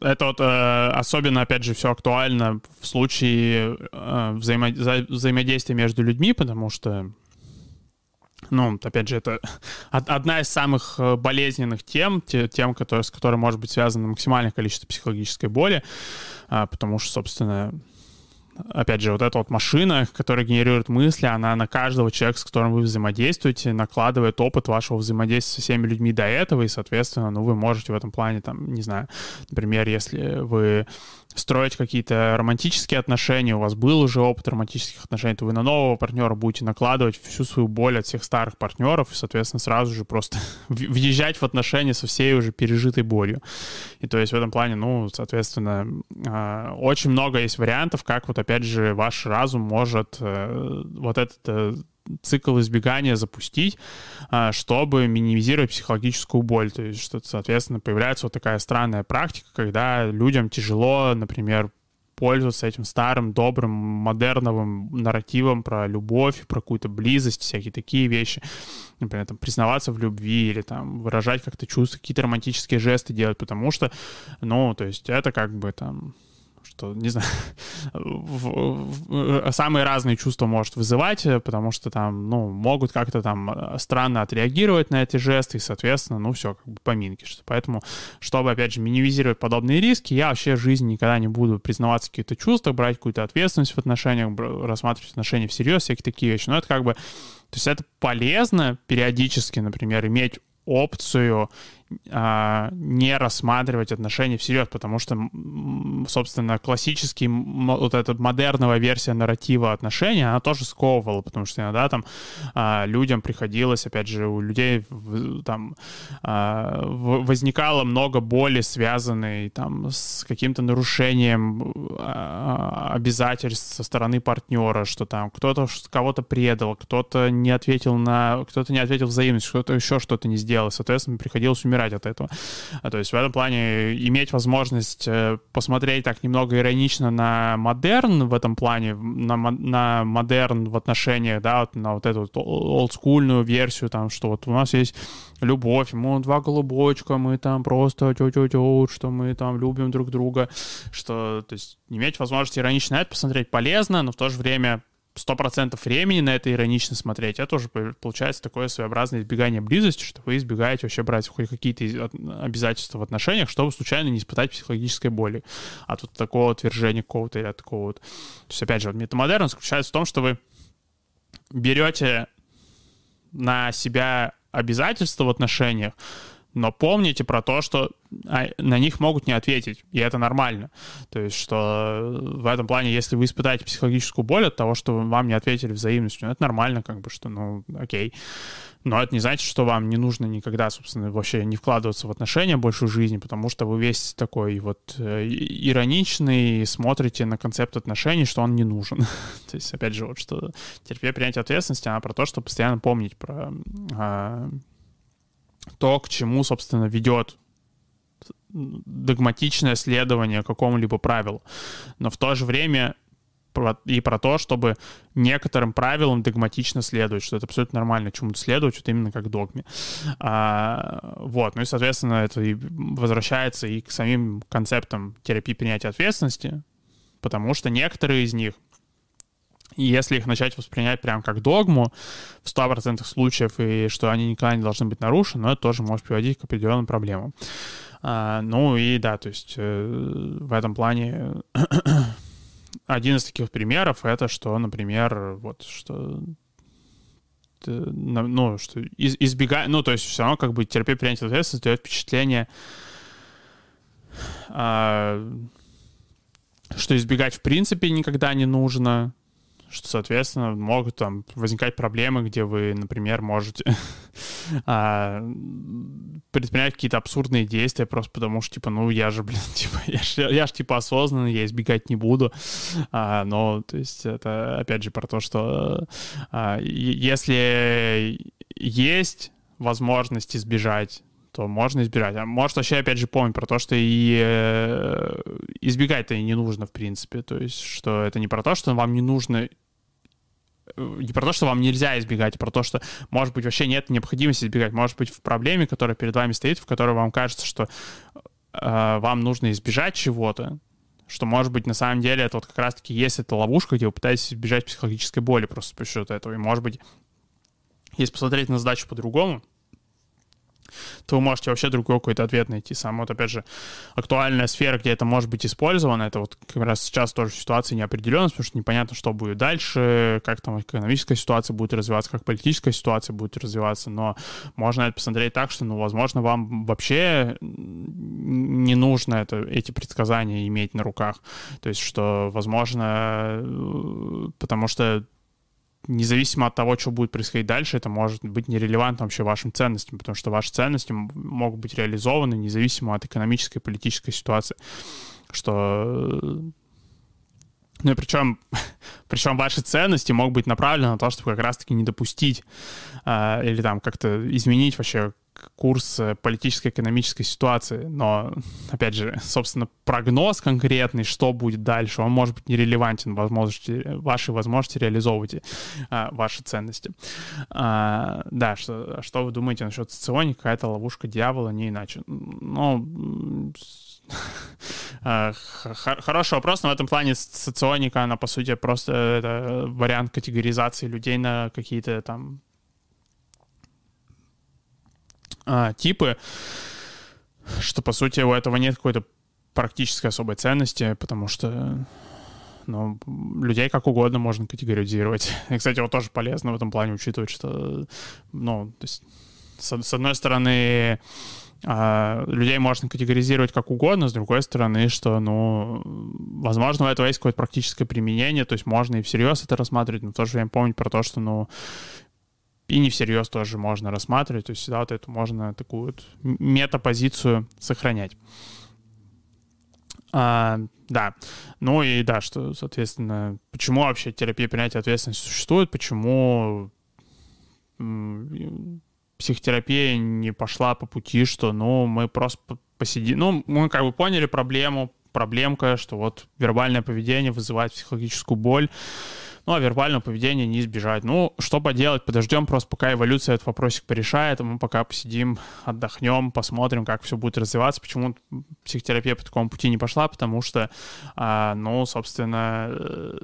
это вот э, особенно, опять же, все актуально в случае э, взаимо взаимодействия между людьми, потому что, ну, опять же, это одна из самых э, болезненных тем, тем, которые, с которой может быть связано максимальное количество психологической боли, а, потому что, собственно, опять же, вот эта вот машина, которая генерирует мысли, она на каждого человека, с которым вы взаимодействуете, накладывает опыт вашего взаимодействия со всеми людьми до этого, и, соответственно, ну, вы можете в этом плане, там, не знаю, например, если вы строить какие-то романтические отношения, у вас был уже опыт романтических отношений, то вы на нового партнера будете накладывать всю свою боль от всех старых партнеров и, соответственно, сразу же просто въезжать в отношения со всей уже пережитой болью. И то есть в этом плане, ну, соответственно, а, очень много есть вариантов, как вот опять же ваш разум может э, вот этот э, цикл избегания запустить, а, чтобы минимизировать психологическую боль. То есть, что, соответственно, появляется вот такая странная практика, когда людям тяжело, например, пользоваться этим старым, добрым, модерновым нарративом про любовь, про какую-то близость, всякие такие вещи. Например, там, признаваться в любви или там выражать как-то чувства, какие-то романтические жесты делать, потому что, ну, то есть это как бы там что, не знаю, самые разные чувства может вызывать, потому что там, ну, могут как-то там э, странно отреагировать на эти жесты, и, соответственно, ну, все, как бы поминки. Что, поэтому, чтобы, опять же, минимизировать подобные риски, я вообще в жизни никогда не буду признаваться какие-то чувства, брать какую-то ответственность в отношениях, рассматривать отношения всерьез, всякие такие вещи. Но это как бы, то есть это полезно периодически, например, иметь опцию не рассматривать отношения всерьез, потому что, собственно, классический, вот эта модерновая версия нарратива отношений, она тоже сковывала, потому что иногда там а, людям приходилось, опять же, у людей там а, возникало много боли, связанной там с каким-то нарушением обязательств со стороны партнера, что там кто-то кого-то предал, кто-то не ответил на, кто-то не ответил взаимность, кто-то еще что-то не сделал, соответственно, приходилось умирать умирать от этого. А, то есть в этом плане иметь возможность э, посмотреть так немного иронично на модерн в этом плане, на, на модерн в отношениях, да, вот на вот эту вот олдскульную версию, там, что вот у нас есть любовь, мы два голубочка, мы там просто тю-тю-тю, что мы там любим друг друга, что, то есть, иметь возможность иронично это посмотреть полезно, но в то же время сто процентов времени на это иронично смотреть, это уже получается такое своеобразное избегание близости, что вы избегаете вообще брать хоть какие-то обязательства в отношениях, чтобы случайно не испытать психологической боли от вот такого отвержения какого-то или от такого вот. То есть, опять же, вот метамодерн заключается в том, что вы берете на себя обязательства в отношениях, но помните про то, что на них могут не ответить, и это нормально. То есть, что в этом плане, если вы испытаете психологическую боль от того, что вам не ответили взаимностью, ну, это нормально, как бы, что, ну, окей. Но это не значит, что вам не нужно никогда, собственно, вообще не вкладываться в отношения больше в жизни, потому что вы весь такой вот э, ироничный, смотрите на концепт отношений, что он не нужен. То есть, опять же, вот что терпение принятие ответственности, она про то, что постоянно помнить про а, то, к чему, собственно, ведет догматичное следование какому-либо правилу. Но в то же время и про то, чтобы некоторым правилам догматично следовать, что это абсолютно нормально чему-то следовать, вот именно как догме. А, вот, ну и, соответственно, это и возвращается и к самим концептам терапии принятия ответственности, потому что некоторые из них если их начать воспринять прям как догму в 100% случаев, и что они никогда не должны быть нарушены, это тоже может приводить к определенным проблемам. А, ну и да, то есть э, в этом плане один из таких примеров это, что, например, вот что ну, что из, избегать, ну, то есть все равно как бы терпеть принятие ответственности дает впечатление, а, что избегать в принципе никогда не нужно, что, соответственно, могут там возникать проблемы, где вы, например, можете а, предпринять какие-то абсурдные действия просто потому что, типа, ну, я же, блин, типа, я же, я ж, типа, осознанный, я избегать не буду. А, но, то есть, это, опять же, про то, что а, если есть возможность избежать то можно избежать. А может вообще, опять же, помнить про то, что и э, избегать-то и не нужно, в принципе. То есть, что это не про то, что вам не нужно не про то, что вам нельзя избегать, а про то, что, может быть, вообще нет необходимости избегать. Может быть, в проблеме, которая перед вами стоит, в которой вам кажется, что э, вам нужно избежать чего-то, что, может быть, на самом деле это вот как раз-таки есть эта ловушка, где вы пытаетесь избежать психологической боли просто по счету этого. И, может быть, если посмотреть на задачу по-другому, то вы можете вообще другой какой-то ответ найти сам. Вот, опять же, актуальная сфера, где это может быть использовано, это вот как раз сейчас тоже ситуация неопределенность, потому что непонятно, что будет дальше, как там экономическая ситуация будет развиваться, как политическая ситуация будет развиваться, но можно это посмотреть так, что, ну, возможно, вам вообще не нужно это, эти предсказания иметь на руках. То есть, что, возможно, э, потому что независимо от того, что будет происходить дальше, это может быть нерелевантно вообще вашим ценностям, потому что ваши ценности могут быть реализованы независимо от экономической и политической ситуации. Что ну и причем, причем ваши ценности могут быть направлены на то, чтобы как раз-таки не допустить э, или там как-то изменить вообще курс э, политической экономической ситуации, но, опять же, собственно, прогноз конкретный, что будет дальше, он может быть нерелевантен возможности, вашей возможности реализовывать а, ваши ценности. А, да, что, что вы думаете насчет социони? Какая-то ловушка дьявола, не иначе. Ну, Хороший вопрос, но в этом плане соционика, она, по сути, просто это вариант категоризации людей на какие-то там а, типы, что, по сути, у этого нет какой-то практической особой ценности, потому что ну, людей как угодно можно категоризировать. И, кстати, вот тоже полезно в этом плане учитывать, что, ну, то есть, с, с одной стороны, а, людей можно категоризировать как угодно, с другой стороны, что, ну, возможно, у этого есть какое-то практическое применение, то есть можно и всерьез это рассматривать, но в то же помнить про то, что, ну, и не всерьез тоже можно рассматривать, то есть всегда вот эту можно такую вот метапозицию сохранять. А, да, ну и да, что, соответственно, почему вообще терапия принятия ответственности существует, почему психотерапия не пошла по пути, что, ну, мы просто посидим, ну, мы как бы поняли проблему, проблемка, что вот вербальное поведение вызывает психологическую боль, ну, а вербального поведения не избежать. Ну, что поделать, подождем просто, пока эволюция этот вопросик порешает, а мы пока посидим, отдохнем, посмотрим, как все будет развиваться. Почему психотерапия по такому пути не пошла? Потому что, а, ну, собственно, э,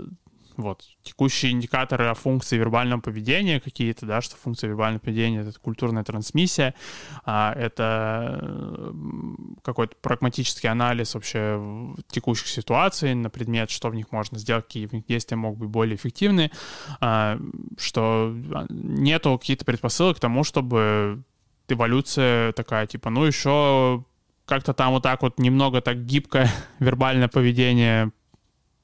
вот, текущие индикаторы о функции вербального поведения какие-то, да, что функция вербального поведения — это культурная трансмиссия, а это какой-то прагматический анализ вообще текущих ситуаций на предмет, что в них можно сделать, какие в них действия могут быть более эффективны, а, что а, нету каких-то предпосылок к тому, чтобы эволюция такая, типа, ну еще как-то там вот так вот немного так гибкое вербальное поведение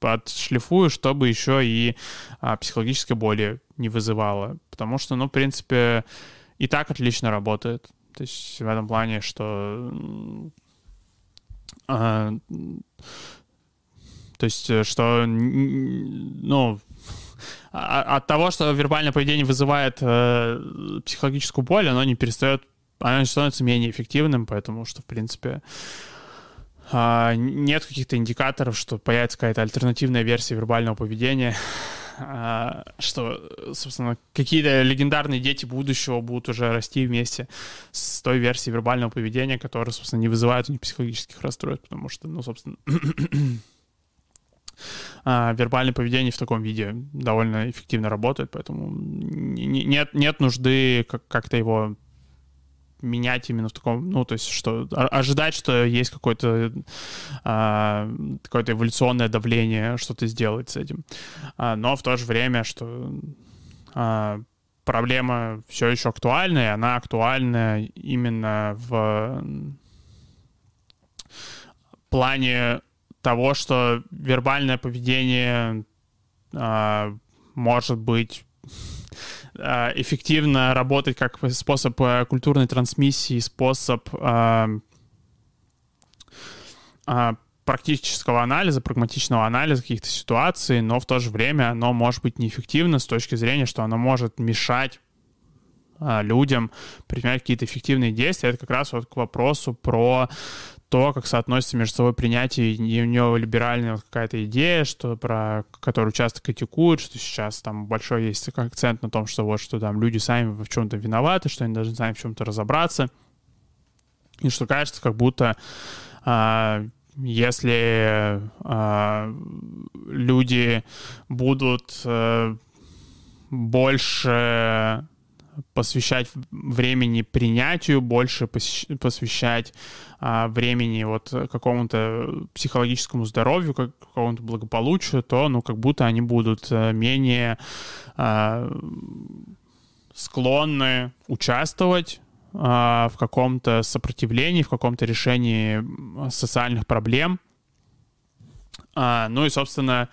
подшлифую, чтобы еще и а, психологической боли не вызывало. Потому что, ну, в принципе, и так отлично работает. То есть в этом плане, что... А, то есть, э, что, ну, а, от того, что вербальное поведение вызывает э, психологическую боль, оно не перестает, оно становится менее эффективным, поэтому что, в принципе, э, нет каких-то индикаторов, что появится какая-то альтернативная версия вербального поведения, э, что, собственно, какие-то легендарные дети будущего будут уже расти вместе с той версией вербального поведения, которая, собственно, не вызывает у них психологических расстройств, потому что, ну, собственно, а, вербальное поведение в таком виде довольно эффективно работает, поэтому нет, нет нужды как-то его менять именно в таком, ну, то есть, что ожидать, что есть какое-то а, какое-то эволюционное давление, что-то сделать с этим. А, но в то же время, что а, проблема все еще актуальна, и она актуальна именно в плане того, что вербальное поведение э, может быть эффективно работать как способ э, культурной трансмиссии, способ э, э, практического анализа, прагматичного анализа каких-то ситуаций, но в то же время оно может быть неэффективно с точки зрения, что оно может мешать людям принимать какие-то эффективные действия. Это как раз вот к вопросу про то, как соотносится между собой принятие и у него либеральная какая-то идея, что про которую часто критикуют, что сейчас там большой есть акцент на том, что вот что там люди сами в чем-то виноваты, что они должны сами в чем-то разобраться. И что кажется, как будто а, если а, люди будут а, больше посвящать времени принятию, больше посвящать а, времени вот какому-то психологическому здоровью, как, какому-то благополучию, то, ну, как будто они будут э, менее а, склонны участвовать а, в каком-то сопротивлении, в каком-то решении социальных проблем. А, ну и, собственно,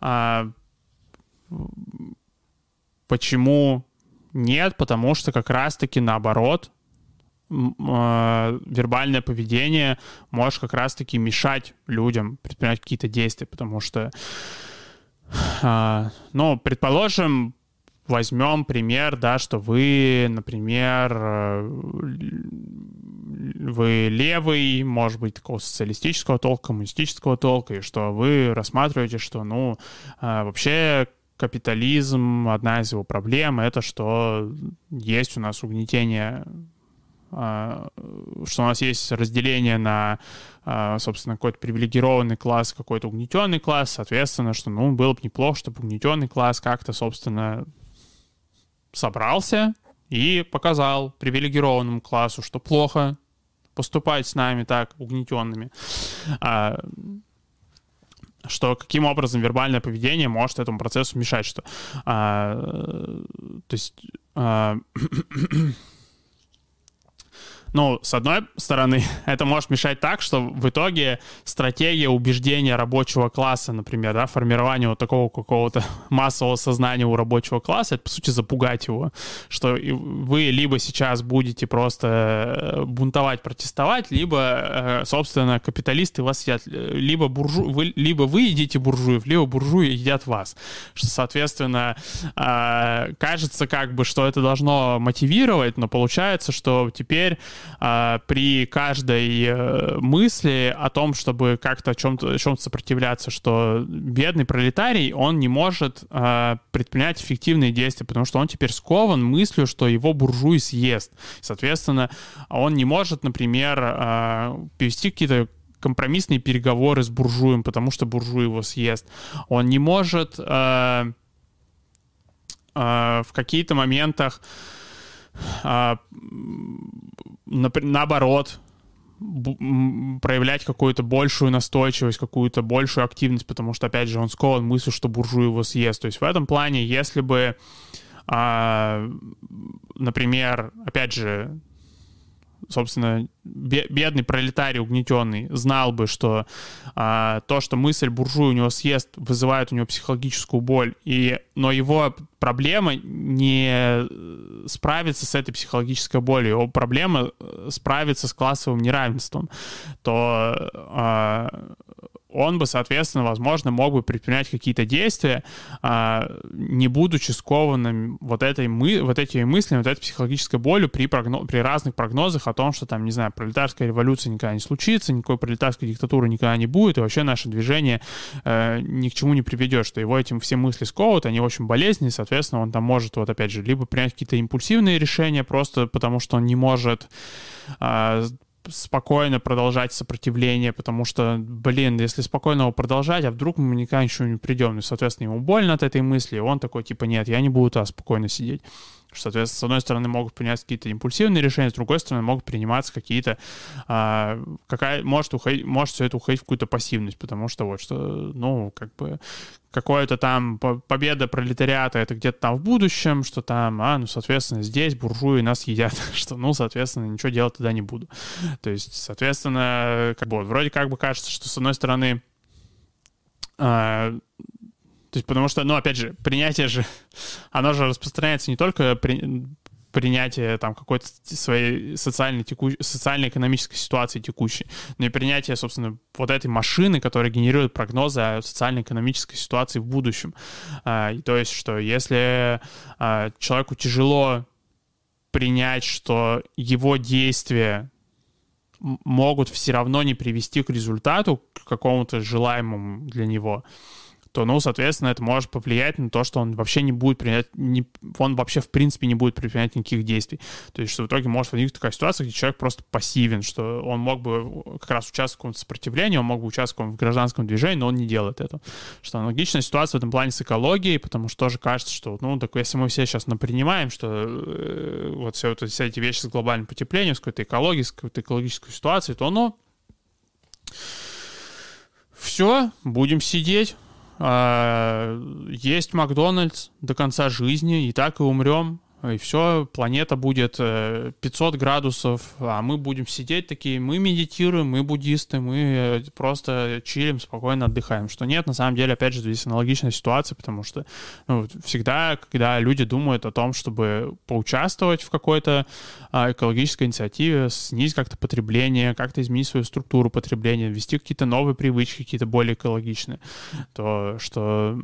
а, почему нет, потому что как раз-таки наоборот, э, вербальное поведение может как раз-таки мешать людям предпринимать какие-то действия, потому что, э, ну, предположим, возьмем пример, да, что вы, например, э, вы левый, может быть, такого социалистического толка, коммунистического толка, и что вы рассматриваете, что, ну, вообще капитализм, одна из его проблем, это что есть у нас угнетение а, что у нас есть разделение на, а, собственно, какой-то привилегированный класс, какой-то угнетенный класс, соответственно, что, ну, было бы неплохо, чтобы угнетенный класс как-то, собственно, собрался и показал привилегированному классу, что плохо поступать с нами так, угнетенными. Что каким образом вербальное поведение может этому процессу мешать, что, а, то есть, а, ну, с одной стороны, это может мешать так, что в итоге стратегия убеждения рабочего класса, например, да, формирование вот такого какого-то массового сознания у рабочего класса, это, по сути, запугать его, что вы либо сейчас будете просто э, бунтовать, протестовать, либо, э, собственно, капиталисты вас едят, либо, буржу, вы, либо вы едите буржуев, либо буржуи едят вас, что, соответственно, э, кажется как бы, что это должно мотивировать, но получается, что теперь э, при каждой э, мысли о том, чтобы как-то чем-то чем сопротивляться, что бедный пролетарий, он не может э, предпринять эффективные действия, потому что он теперь скован мыслью, что его буржуй съест. Соответственно, он не может, например, э, перевести какие-то компромиссные переговоры с буржуем, потому что буржуй его съест. Он не может э, э, в какие-то моментах а, наоборот, проявлять какую-то большую настойчивость, какую-то большую активность, потому что, опять же, он скован мыслью, что буржуй его съест. То есть в этом плане, если бы, а, например, опять же, собственно, бедный пролетарий угнетенный знал бы, что а, то, что мысль буржуя у него съест, вызывает у него психологическую боль, и, но его проблема не справиться с этой психологической болью, его проблема справиться с классовым неравенством, то а, он бы, соответственно, возможно, мог бы предпринять какие-то действия, а, не будучи скованным вот, этой мы, вот этими мыслями, вот этой психологической болью при, прогноз, при разных прогнозах о том, что там, не знаю, пролетарская революция никогда не случится, никакой пролетарской диктатуры никогда не будет, и вообще наше движение э, ни к чему не приведет, что его этим все мысли сковывают, они очень болезненные, соответственно, он там может, вот опять же, либо принять какие-то импульсивные решения просто потому, что он не может э, спокойно продолжать сопротивление, потому что, блин, если спокойно его продолжать, а вдруг мы никогда ничего не придем, и, соответственно, ему больно от этой мысли, и он такой, типа, нет, я не буду так спокойно сидеть. Соответственно, с одной стороны, могут принять какие-то импульсивные решения, с другой стороны, могут приниматься какие-то... А, какая, может, уходить, может все это уходить в какую-то пассивность, потому что вот что, ну, как бы какое-то там победа пролетариата, это где-то там в будущем, что там, а, ну, соответственно, здесь буржуи нас едят, что, ну, соответственно, ничего делать тогда не буду. То есть, соответственно, как бы, вот, вроде как бы кажется, что, с одной стороны, а, то есть, потому что, ну, опять же, принятие же, оно же распространяется не только при, принятие там какой-то своей социальной текущей, социально-экономической ситуации текущей, но и принятие, собственно, вот этой машины, которая генерирует прогнозы о социально-экономической ситуации в будущем. А, и то есть, что если а, человеку тяжело принять, что его действия могут все равно не привести к результату, к какому-то желаемому для него, то, ну, соответственно, это может повлиять на то, что он вообще не будет принять, не, он вообще в принципе не будет предпринять никаких действий. То есть, что в итоге может возникнуть такая ситуация, где человек просто пассивен, что он мог бы как раз участвовать в сопротивлении, он мог бы участвовать в гражданском движении, но он не делает это. Что аналогичная ситуация в этом плане с экологией, потому что тоже кажется, что, ну, так если мы все сейчас напринимаем, что э, вот все, вот, все эти вещи с глобальным потеплением, с какой-то экологией, с какой-то экологической ситуацией, то, ну, все, будем сидеть, есть Макдональдс до конца жизни, и так и умрем и все, планета будет 500 э, градусов, а мы будем сидеть такие, мы медитируем, мы буддисты, мы э, просто чилим, спокойно отдыхаем. Что нет, на самом деле, опять же, здесь аналогичная ситуация, потому что ну, всегда, когда люди думают о том, чтобы поучаствовать в какой-то а, экологической инициативе, снизить как-то потребление, как-то изменить свою структуру потребления, ввести какие-то новые привычки, какие-то более экологичные, то что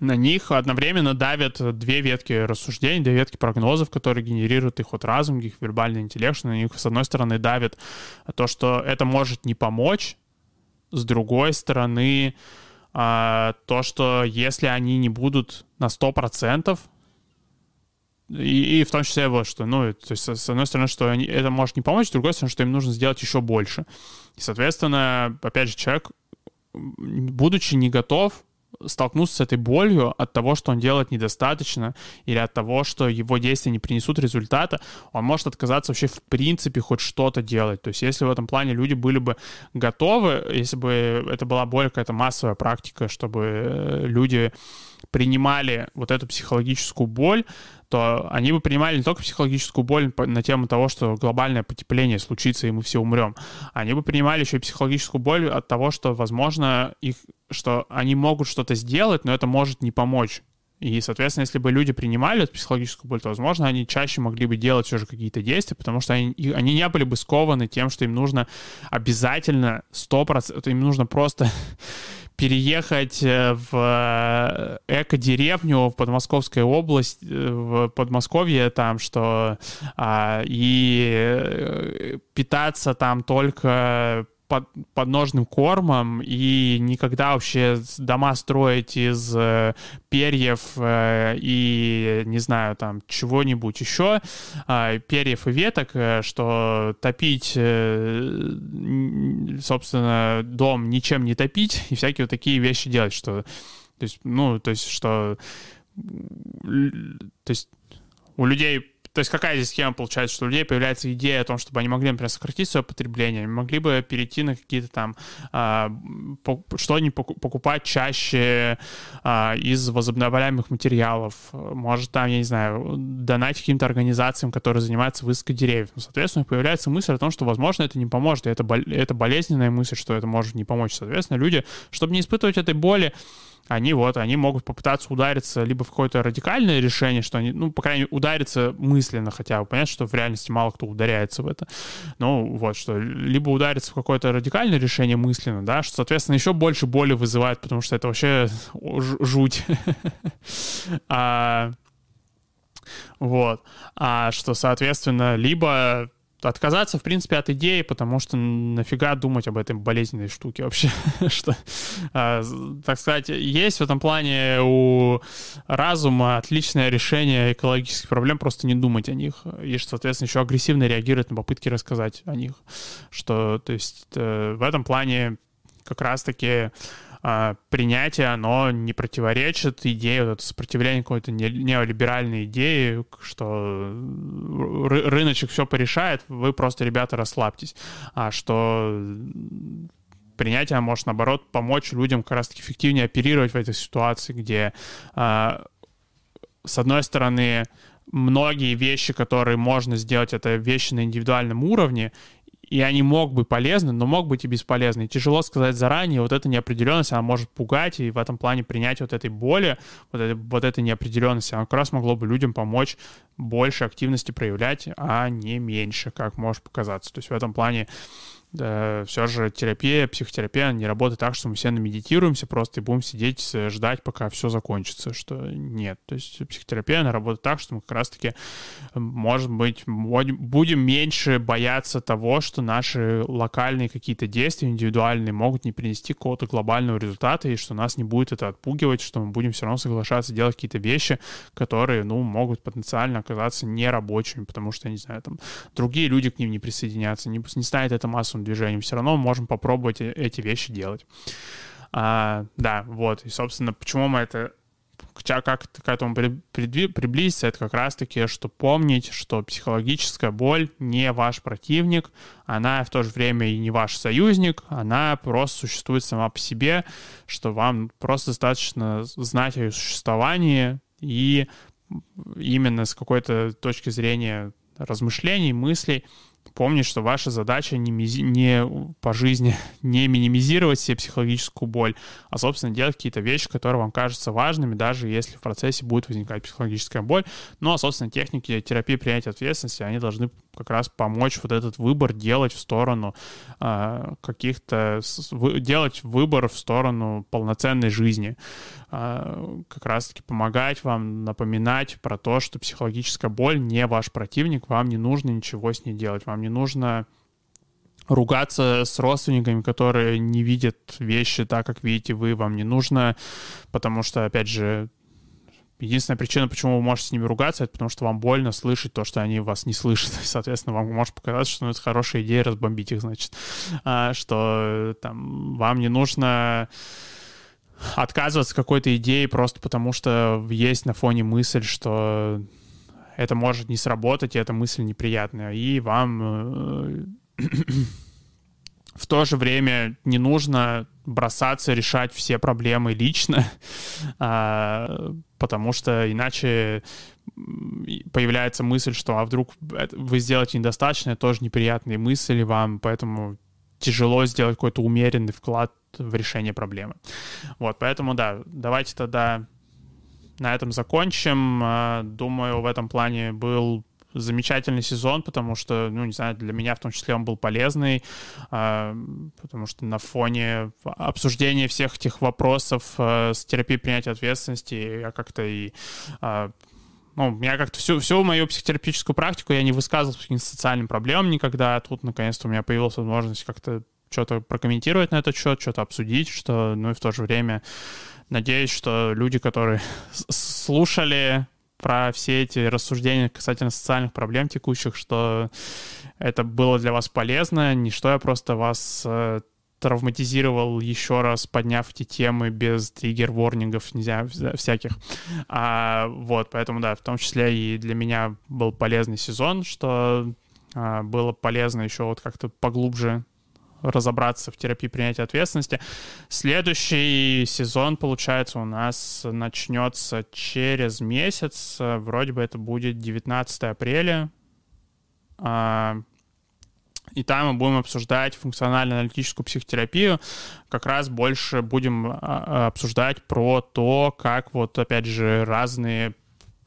на них одновременно давят две ветки рассуждений, две ветки прогнозов, которые генерируют их вот разум, их вербальный интеллект, на них, с одной стороны, давят то, что это может не помочь, с другой стороны, а, то, что если они не будут на 100%, и, и в том числе вот что, ну, то есть, с одной стороны, что они, это может не помочь, с другой стороны, что им нужно сделать еще больше. И, соответственно, опять же, человек, будучи не готов столкнуться с этой болью от того, что он делает недостаточно, или от того, что его действия не принесут результата, он может отказаться вообще в принципе хоть что-то делать. То есть если в этом плане люди были бы готовы, если бы это была более какая-то массовая практика, чтобы э, люди принимали вот эту психологическую боль, то они бы принимали не только психологическую боль на тему того, что глобальное потепление случится, и мы все умрем. Они бы принимали еще и психологическую боль от того, что, возможно, их, что они могут что-то сделать, но это может не помочь. И, соответственно, если бы люди принимали эту психологическую боль, то, возможно, они чаще могли бы делать все же какие-то действия, потому что они, они не были бы скованы тем, что им нужно обязательно 100%, им нужно просто переехать э, в э, эко-деревню в Подмосковской области, э, в Подмосковье, там, что а, и питаться там только под, подножным кормом и никогда вообще дома строить из э, перьев э, и, не знаю, там, чего-нибудь еще, э, перьев и веток, э, что топить, э, собственно, дом ничем не топить и всякие вот такие вещи делать, что, то есть, ну, то есть, что, то есть у людей то есть какая здесь схема получается, что у людей появляется идея о том, чтобы они могли, например, сократить свое потребление, могли бы перейти на какие-то там, а, что они покупать чаще а, из возобновляемых материалов, может там, я не знаю, донать каким-то организациям, которые занимаются высадкой деревьев. Ну, соответственно, появляется мысль о том, что, возможно, это не поможет, и это, это болезненная мысль, что это может не помочь. Соответственно, люди, чтобы не испытывать этой боли, они вот, они могут попытаться удариться либо в какое-то радикальное решение, что они, ну, по крайней мере, удариться мысленно хотя бы. Понятно, что в реальности мало кто ударяется в это. Ну, вот, что либо удариться в какое-то радикальное решение мысленно, да, что, соответственно, еще больше боли вызывает, потому что это вообще жуть. а, вот. А что, соответственно, либо отказаться, в принципе, от идеи, потому что нафига думать об этой болезненной штуке вообще, что, а, так сказать, есть в этом плане у разума отличное решение экологических проблем, просто не думать о них, и, соответственно, еще агрессивно реагировать на попытки рассказать о них, что, то есть, э, в этом плане как раз-таки а, принятие, оно не противоречит идее, вот это сопротивление какой-то неолиберальной идеи, что рыночек все порешает, вы просто, ребята, расслабьтесь. А что принятие может, наоборот, помочь людям как раз-таки эффективнее оперировать в этой ситуации, где, а, с одной стороны, многие вещи, которые можно сделать, это вещи на индивидуальном уровне, и они могут быть полезны, но могут быть и бесполезны. И тяжело сказать заранее, вот эта неопределенность, она может пугать, и в этом плане принять вот этой боли, вот, этой, вот этой неопределенности, она как раз могло бы людям помочь больше активности проявлять, а не меньше, как может показаться. То есть в этом плане да, все же терапия, психотерапия не работает так, что мы все намедитируемся просто и будем сидеть, э, ждать, пока все закончится, что нет. То есть психотерапия, она работает так, что мы как раз-таки, может быть, будем меньше бояться того, что наши локальные какие-то действия индивидуальные могут не принести какого-то глобального результата, и что нас не будет это отпугивать, что мы будем все равно соглашаться делать какие-то вещи, которые, ну, могут потенциально оказаться нерабочими, потому что, я не знаю, там, другие люди к ним не присоединятся, не, не станет это массовым общественным движением, все равно можем попробовать э, эти вещи делать. А, да, вот. И, собственно, почему мы это как к этому приблизиться, это как раз-таки, что помнить, что психологическая боль не ваш противник, она в то же время и не ваш союзник, она просто существует сама по себе, что вам просто достаточно знать о ее существовании и именно с какой-то точки зрения размышлений, мыслей помнить, что ваша задача не, мизи... не по жизни не минимизировать себе психологическую боль, а, собственно, делать какие-то вещи, которые вам кажутся важными, даже если в процессе будет возникать психологическая боль. Ну, а, собственно, техники терапии принятия ответственности, они должны как раз помочь вот этот выбор делать в сторону э, каких-то... делать выбор в сторону полноценной жизни. Э, как раз-таки помогать вам, напоминать про то, что психологическая боль не ваш противник, вам не нужно ничего с ней делать, вам не нужно ругаться с родственниками, которые не видят вещи так, как видите вы, вам не нужно, потому что, опять же, единственная причина, почему вы можете с ними ругаться, это потому что вам больно слышать то, что они вас не слышат. Соответственно, вам может показаться, что ну, это хорошая идея разбомбить их, значит, а, что там вам не нужно отказываться какой-то идеей просто потому, что есть на фоне мысль, что это может не сработать, и эта мысль неприятная, и вам э, в то же время не нужно бросаться решать все проблемы лично, а, потому что иначе появляется мысль, что а вдруг вы сделаете недостаточно, это тоже неприятные мысли вам, поэтому тяжело сделать какой-то умеренный вклад в решение проблемы. Вот, поэтому да, давайте тогда на этом закончим. А, думаю, в этом плане был замечательный сезон, потому что, ну, не знаю, для меня в том числе он был полезный, а, потому что на фоне обсуждения всех этих вопросов а, с терапией принятия ответственности я как-то и ну, я как-то всю, всю мою психотерапевтическую практику я не высказывал по социальным проблемам никогда. Тут, наконец-то, у меня появилась возможность как-то что-то прокомментировать на этот счет, что-то обсудить, что, ну и в то же время Надеюсь, что люди, которые слушали про все эти рассуждения касательно социальных проблем текущих, что это было для вас полезно, не что я просто вас э, травматизировал еще раз, подняв эти темы без триггер-ворнингов, нельзя всяких. А, вот, поэтому, да, в том числе и для меня был полезный сезон, что а, было полезно еще вот как-то поглубже разобраться в терапии принятия ответственности. Следующий сезон, получается, у нас начнется через месяц. Вроде бы это будет 19 апреля. А, и там мы будем обсуждать функционально-аналитическую психотерапию. Как раз больше будем а, обсуждать про то, как вот, опять же, разные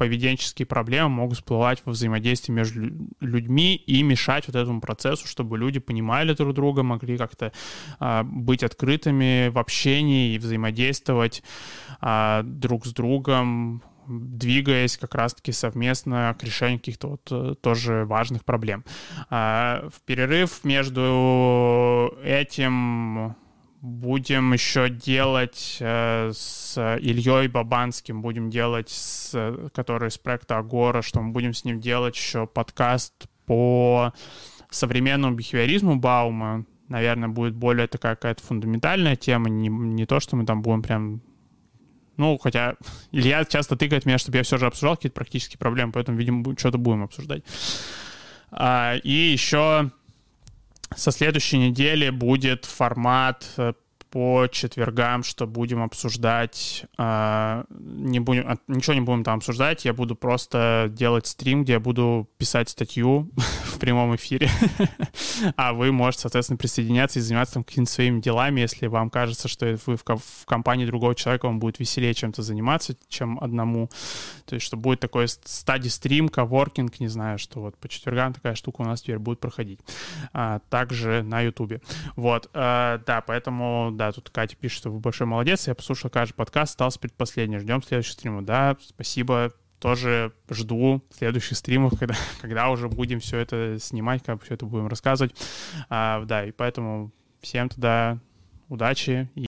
поведенческие проблемы могут всплывать во взаимодействии между людьми и мешать вот этому процессу, чтобы люди понимали друг друга, могли как-то а, быть открытыми в общении и взаимодействовать а, друг с другом, двигаясь как раз-таки совместно к решению каких-то вот э, тоже важных проблем. А, в перерыв между этим будем еще делать э, с Ильей Бабанским, будем делать, с, который из проекта Агора, что мы будем с ним делать еще подкаст по современному бихевиоризму Баума. Наверное, будет более такая какая-то фундаментальная тема, не, не то, что мы там будем прям ну, хотя Илья часто тыкает меня, чтобы я все же обсуждал какие-то практические проблемы, поэтому, видимо, что-то будем обсуждать. А, и еще со следующей недели будет формат э, по четвергам, что будем обсуждать, э, не будем, а, ничего не будем там обсуждать, я буду просто делать стрим, где я буду писать статью в прямом эфире, а вы можете, соответственно, присоединяться и заниматься там какими-то своими делами, если вам кажется, что вы в, в компании другого человека, вам будет веселее чем-то заниматься, чем одному, то есть что будет такой стадий стрим, коворкинг, не знаю, что вот по четвергам такая штука у нас теперь будет проходить, а, также на ютубе, вот, а, да, поэтому, да, да, тут Катя пишет, что вы большой молодец, я послушал каждый подкаст, остался предпоследний, ждем следующего стрима. Да, спасибо, тоже жду следующих стримов, когда, когда уже будем все это снимать, как все это будем рассказывать. А, да, и поэтому всем тогда удачи